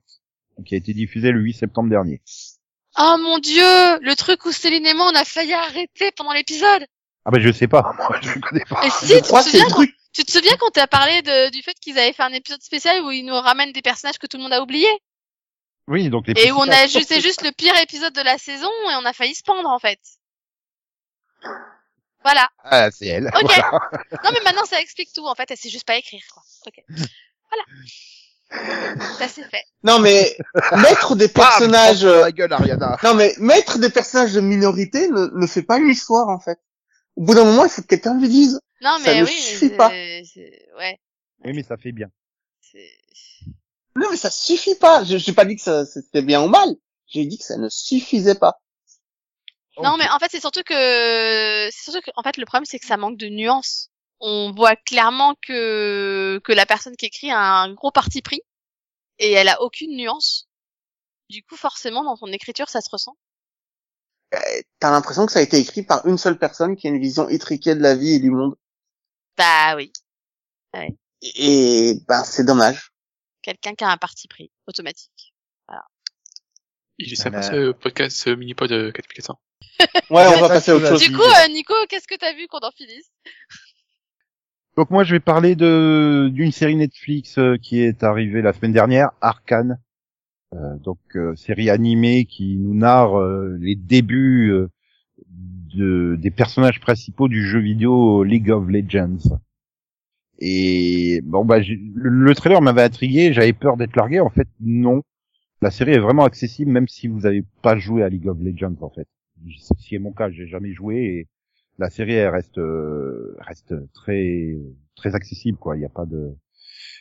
S1: qui a été diffusé le 8 septembre dernier.
S3: Oh mon dieu, le truc où Céline et moi on a failli arrêter pendant l'épisode.
S1: Ah ben, je sais pas, moi, je connais pas.
S3: Et si,
S4: Je
S3: tu te souviens quand,
S4: truc.
S3: tu te souviens quand t'as parlé de, du fait qu'ils avaient fait un épisode spécial où ils nous ramènent des personnages que tout le monde a oubliés?
S1: Oui, donc les
S3: et où on a juste c'est juste le pire épisode de la saison et on a failli se pendre en fait. Voilà.
S1: Ah, c'est elle.
S3: Ok.
S1: Voilà.
S3: Non mais maintenant ça explique tout en fait, elle sait juste pas écrire quoi. Ok. Voilà. Ça c'est fait.
S4: Non, mais mettre des
S1: Bam,
S4: personnages, euh,
S1: la gueule, Ariana.
S4: non, mais mettre des personnages de minorité ne, ne fait pas une histoire, en fait. Au bout d'un moment, il faut que quelqu'un lui dise.
S3: Non
S4: Ça
S3: mais
S4: ne
S3: oui,
S4: suffit
S3: mais
S4: pas.
S3: ouais,
S1: Oui, mais ça fait bien.
S3: c'est
S4: Non, mais ça suffit pas. Je n'ai pas dit que ça- c'était bien ou mal. J'ai dit que ça ne suffisait pas.
S3: Non, mais en fait, c'est surtout que, c'est surtout que, en fait, le problème, c'est que ça manque de nuances. On voit clairement que, que la personne qui écrit a un gros parti pris et elle a aucune nuance. Du coup, forcément, dans ton écriture, ça se ressent.
S4: T'as l'impression que ça a été écrit par une seule personne qui a une vision étriquée de la vie et du monde.
S3: Bah oui.
S4: Et, et, ben, c'est dommage.
S3: Quelqu'un qui a un parti pris, automatique.
S2: Il est sympa
S1: Euh,
S2: ce podcast, ce mini-pod de 4400.
S4: Ouais, on va passer à autre chose.
S3: Du coup, euh, Nico, qu'est-ce que t'as vu qu'on en finisse?
S1: Donc moi, je vais parler de d'une série Netflix euh, qui est arrivée la semaine dernière, Arcane. Euh, donc euh, série animée qui nous narre euh, les débuts euh, de, des personnages principaux du jeu vidéo League of Legends. Et bon bah le, le trailer m'avait intrigué, j'avais peur d'être largué. En fait, non. La série est vraiment accessible même si vous n'avez pas joué à League of Legends en fait. Qui est mon cas, j'ai jamais joué et la série elle reste euh, reste très très accessible quoi. Il n'y a pas de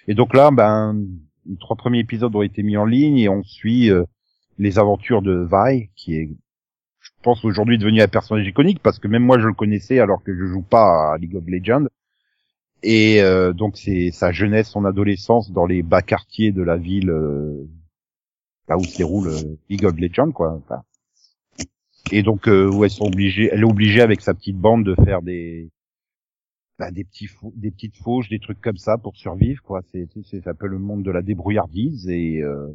S1: et donc là ben les trois premiers épisodes ont été mis en ligne et on suit euh, les aventures de Vi qui est je pense aujourd'hui devenu un personnage iconique parce que même moi je le connaissais alors que je joue pas à League of Legends et euh, donc c'est sa jeunesse son adolescence dans les bas quartiers de la ville euh, là où se déroule euh, League of Legends quoi Enfin, et donc euh, où elles sont obligées, elle est obligée avec sa petite bande de faire des bah, des petits petites fauches, des trucs comme ça pour survivre quoi. C'est c'est c'est un peu le monde de la débrouillardise et euh,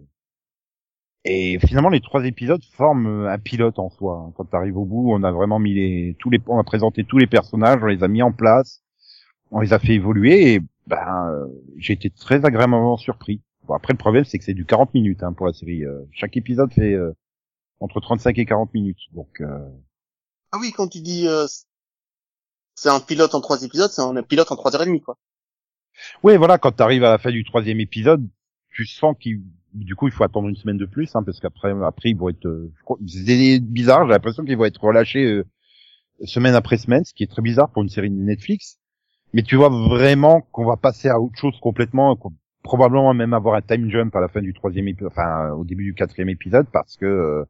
S1: et finalement les trois épisodes forment un pilote en soi. hein. Quand tu arrives au bout, on a vraiment mis les tous les on a présenté tous les personnages, on les a mis en place, on les a fait évoluer et ben euh, j'ai été très agréablement surpris. Bon après le problème c'est que c'est du 40 minutes hein, pour la série. Euh, chaque épisode fait euh, entre 35 et 40 minutes. Donc euh,
S4: Ah oui, quand tu dis, euh, c'est un pilote en trois épisodes, c'est un pilote en trois heures et demie, quoi.
S1: oui, voilà, quand tu arrives à la fin du troisième épisode, tu sens qu'il du coup il faut attendre une semaine de plus, hein, parce qu'après après ils vont être, euh, c'est bizarre, j'ai l'impression qu'ils vont être relâchés euh, semaine après semaine, ce qui est très bizarre pour une série de Netflix. Mais tu vois vraiment qu'on va passer à autre chose complètement, qu'on- probablement même avoir un time jump à la fin du troisième épisode, enfin au début du quatrième épisode, parce que euh,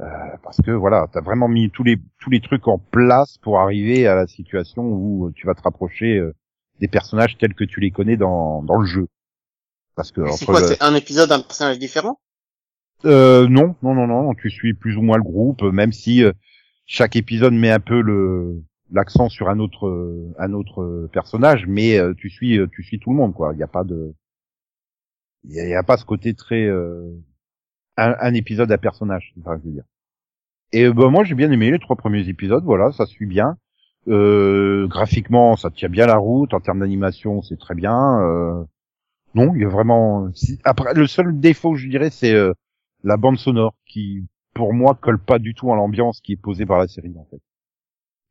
S1: euh, parce que voilà, t'as vraiment mis tous les tous les trucs en place pour arriver à la situation où tu vas te rapprocher euh, des personnages tels que tu les connais dans dans le jeu. Parce que
S4: C'est quoi,
S1: le-
S4: c'est un épisode d'un personnage différent?
S1: euh, non, non, non, non, tu suis plus ou moins le groupe, même si euh, chaque épisode met un peu le l'accent sur un autre un autre personnage, mais euh, tu suis euh, tu suis tout le monde quoi. Il n'y a pas de il y a, pas ce côté très euh, un, un épisode à personnage, enfin, je veux dire. Et bah, moi j'ai bien aimé les trois premiers épisodes, voilà, ça suit bien. Euh, graphiquement, ça tient bien la route. En termes d'animation, c'est très bien. Euh, non, il y a vraiment. Après, le seul défaut, je dirais, c'est euh, la bande sonore qui, pour moi, colle pas du tout à l'ambiance qui est posée par la série, en fait.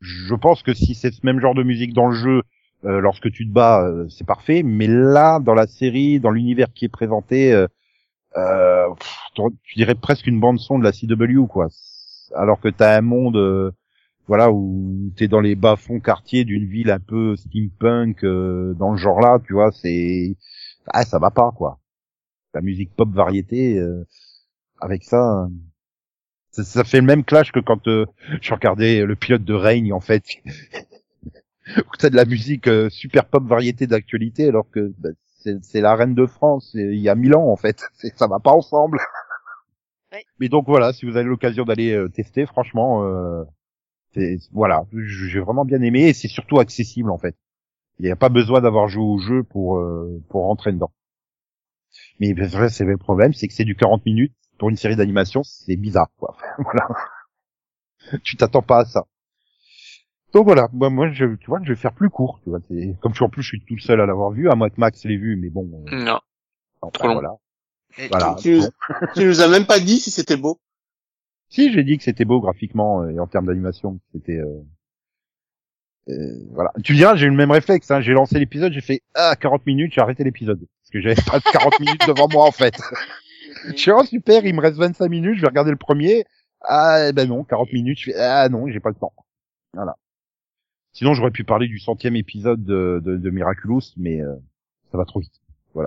S1: Je pense que si c'est ce même genre de musique dans le jeu, euh, lorsque tu te bats, euh, c'est parfait. Mais là, dans la série, dans l'univers qui est présenté, euh, euh, tu dirais presque une bande son de la CW, quoi. Alors que t'as un monde, voilà, où t'es dans les bas-fonds quartiers d'une ville un peu steampunk, dans le genre là, tu vois, c'est, ah, ça va pas, quoi. La musique pop variété, avec ça, euh, Ça, ça fait le même clash que quand euh, je regardais le pilote de Règne, en fait. où t'as de la musique euh, super pop variété d'actualité, alors que bah, c'est la reine de France il y a mille ans, en fait. Ça va pas ensemble.
S3: Ouais.
S1: Mais donc voilà, si vous avez l'occasion d'aller euh, tester, franchement, euh, voilà, j'ai vraiment bien aimé et c'est surtout accessible en fait. Il n'y a pas besoin d'avoir joué au jeu pour euh, pour rentrer dedans. Mais vrai, c'est le problème, c'est que c'est du 40 minutes pour une série d'animation, c'est bizarre quoi. voilà. tu t'attends pas à ça. Donc voilà, moi, moi je, tu vois, je vais faire plus court, tu vois. Comme je suis en plus, je suis tout seul à l'avoir vu, à moins que Max l'ait vu, mais bon. euh,
S2: Non.
S1: enfin,
S2: Trop long.
S1: Voilà.
S4: Et
S1: Voilà.
S4: tu, tu,
S1: bon.
S4: tu nous as même pas dit si c'était beau.
S1: Si, j'ai dit que c'était beau graphiquement euh, et en termes d'animation. C'était euh, euh, voilà. Tu me diras, j'ai eu le même réflexe. Hein. J'ai lancé l'épisode, j'ai fait ah 40 minutes, j'ai arrêté l'épisode parce que j'avais pas 40 minutes devant moi en fait. Je suis super, il me reste 25 minutes, je vais regarder le premier. Ah eh ben non, 40 minutes. Je fais ah non, j'ai pas le temps. Voilà. Sinon, j'aurais pu parler du centième épisode de, de, de Miraculous, mais euh, ça va trop vite.
S3: Euh,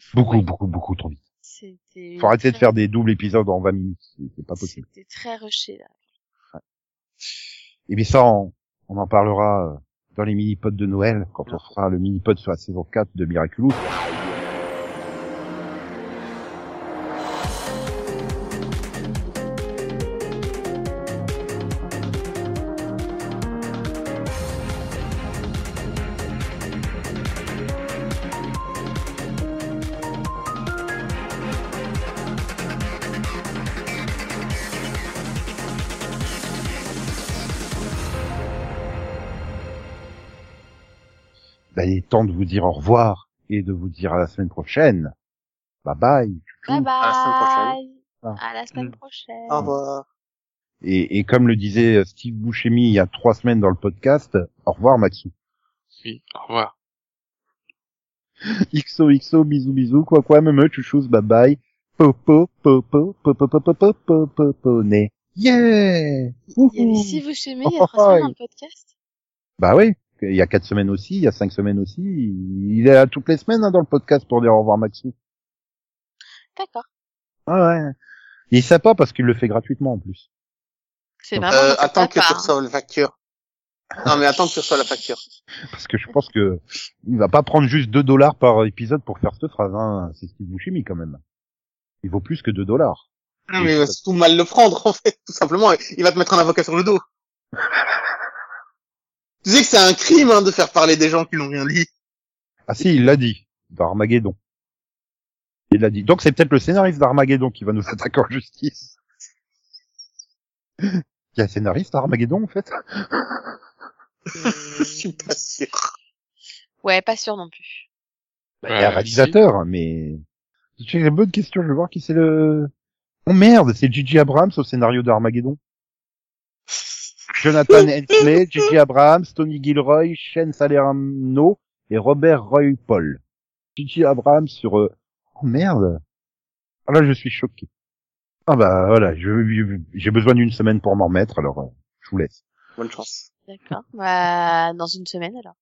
S3: faut-
S1: Beaucoup,
S3: ouais,
S1: beaucoup, beaucoup trop vite.
S3: C'était.
S1: Faut arrêter de faire des doubles épisodes en 20 minutes, c'est- pas possible.
S3: C'était très rushé là.
S1: Et bien ça, on, on en parlera euh, dans les mini-pods de Noël, quand on fera le mini-pod sur la saison 4 de Miraculous. Vous dire au revoir et de vous dire à la semaine prochaine. Bye bye.
S3: Bye bye.
S4: À la semaine prochaine.
S1: Ah.
S3: À la semaine
S2: Mm.
S3: prochaine.
S4: Au revoir.
S1: Et, et comme le disait Steve Buscemi il y a trois semaines dans le podcast, au revoir Maxou.
S2: Oui. Au revoir.
S1: XOXO, bisous bisous, quoi quoi, me me, chouchous, bye bye. Popo, popo, popo, popo, popo, popo, né. Yeah!
S3: Il y avait
S1: Wouhou.
S3: si vous il y a trois semaines dans le podcast.
S1: Bah oui, il y a quatre semaines aussi, il y a cinq semaines aussi. Il est là toutes les semaines hein, dans le podcast pour dire au revoir Maxou.
S3: D'accord.
S1: Ah ouais. Il est sympa parce qu'il le fait gratuitement en plus.
S3: C'est vraiment.
S4: Euh, attends que tu reçoives la facture. Non, mais attends que tu reçoives la facture.
S1: Parce que je pense que il va pas prendre juste 2 dollars par épisode pour faire cette phrase. Hein. C'est Steve Buscemi quand même. Il vaut plus que 2 dollars.
S4: Non, mais il va surtout mal le prendre, en fait, tout simplement. Il va te mettre un avocat sur le dos. tu sais que c'est un crime, hein, de faire parler des gens qui n'ont rien dit.
S1: Ah si, il l'a dit dans Armageddon. Il l'a dit. Donc c'est peut-être le scénariste d'Armageddon qui va nous attaquer en justice. Il y a un scénariste à Armageddon en fait.
S4: Je suis pas sûr.
S3: Ouais, pas sûr non plus.
S1: Bah, il y a un réalisateur, mais j'ai une bonne question. Je vais voir qui c'est le. Oh merde, c'est Gigi Abrams au scénario d'Armageddon. Jonathan Hensley, Gigi Abrams, Tony Gilroy, Shane Salerno et Robert Roy Paul. Gigi Abrams sur. euh, Oh merde. Ah là, je suis choqué. Ah bah voilà, je- j'ai besoin d'une semaine pour m'en remettre, alors euh, je vous laisse.
S4: Bonne chance.
S3: D'accord. Bah, dans une semaine alors.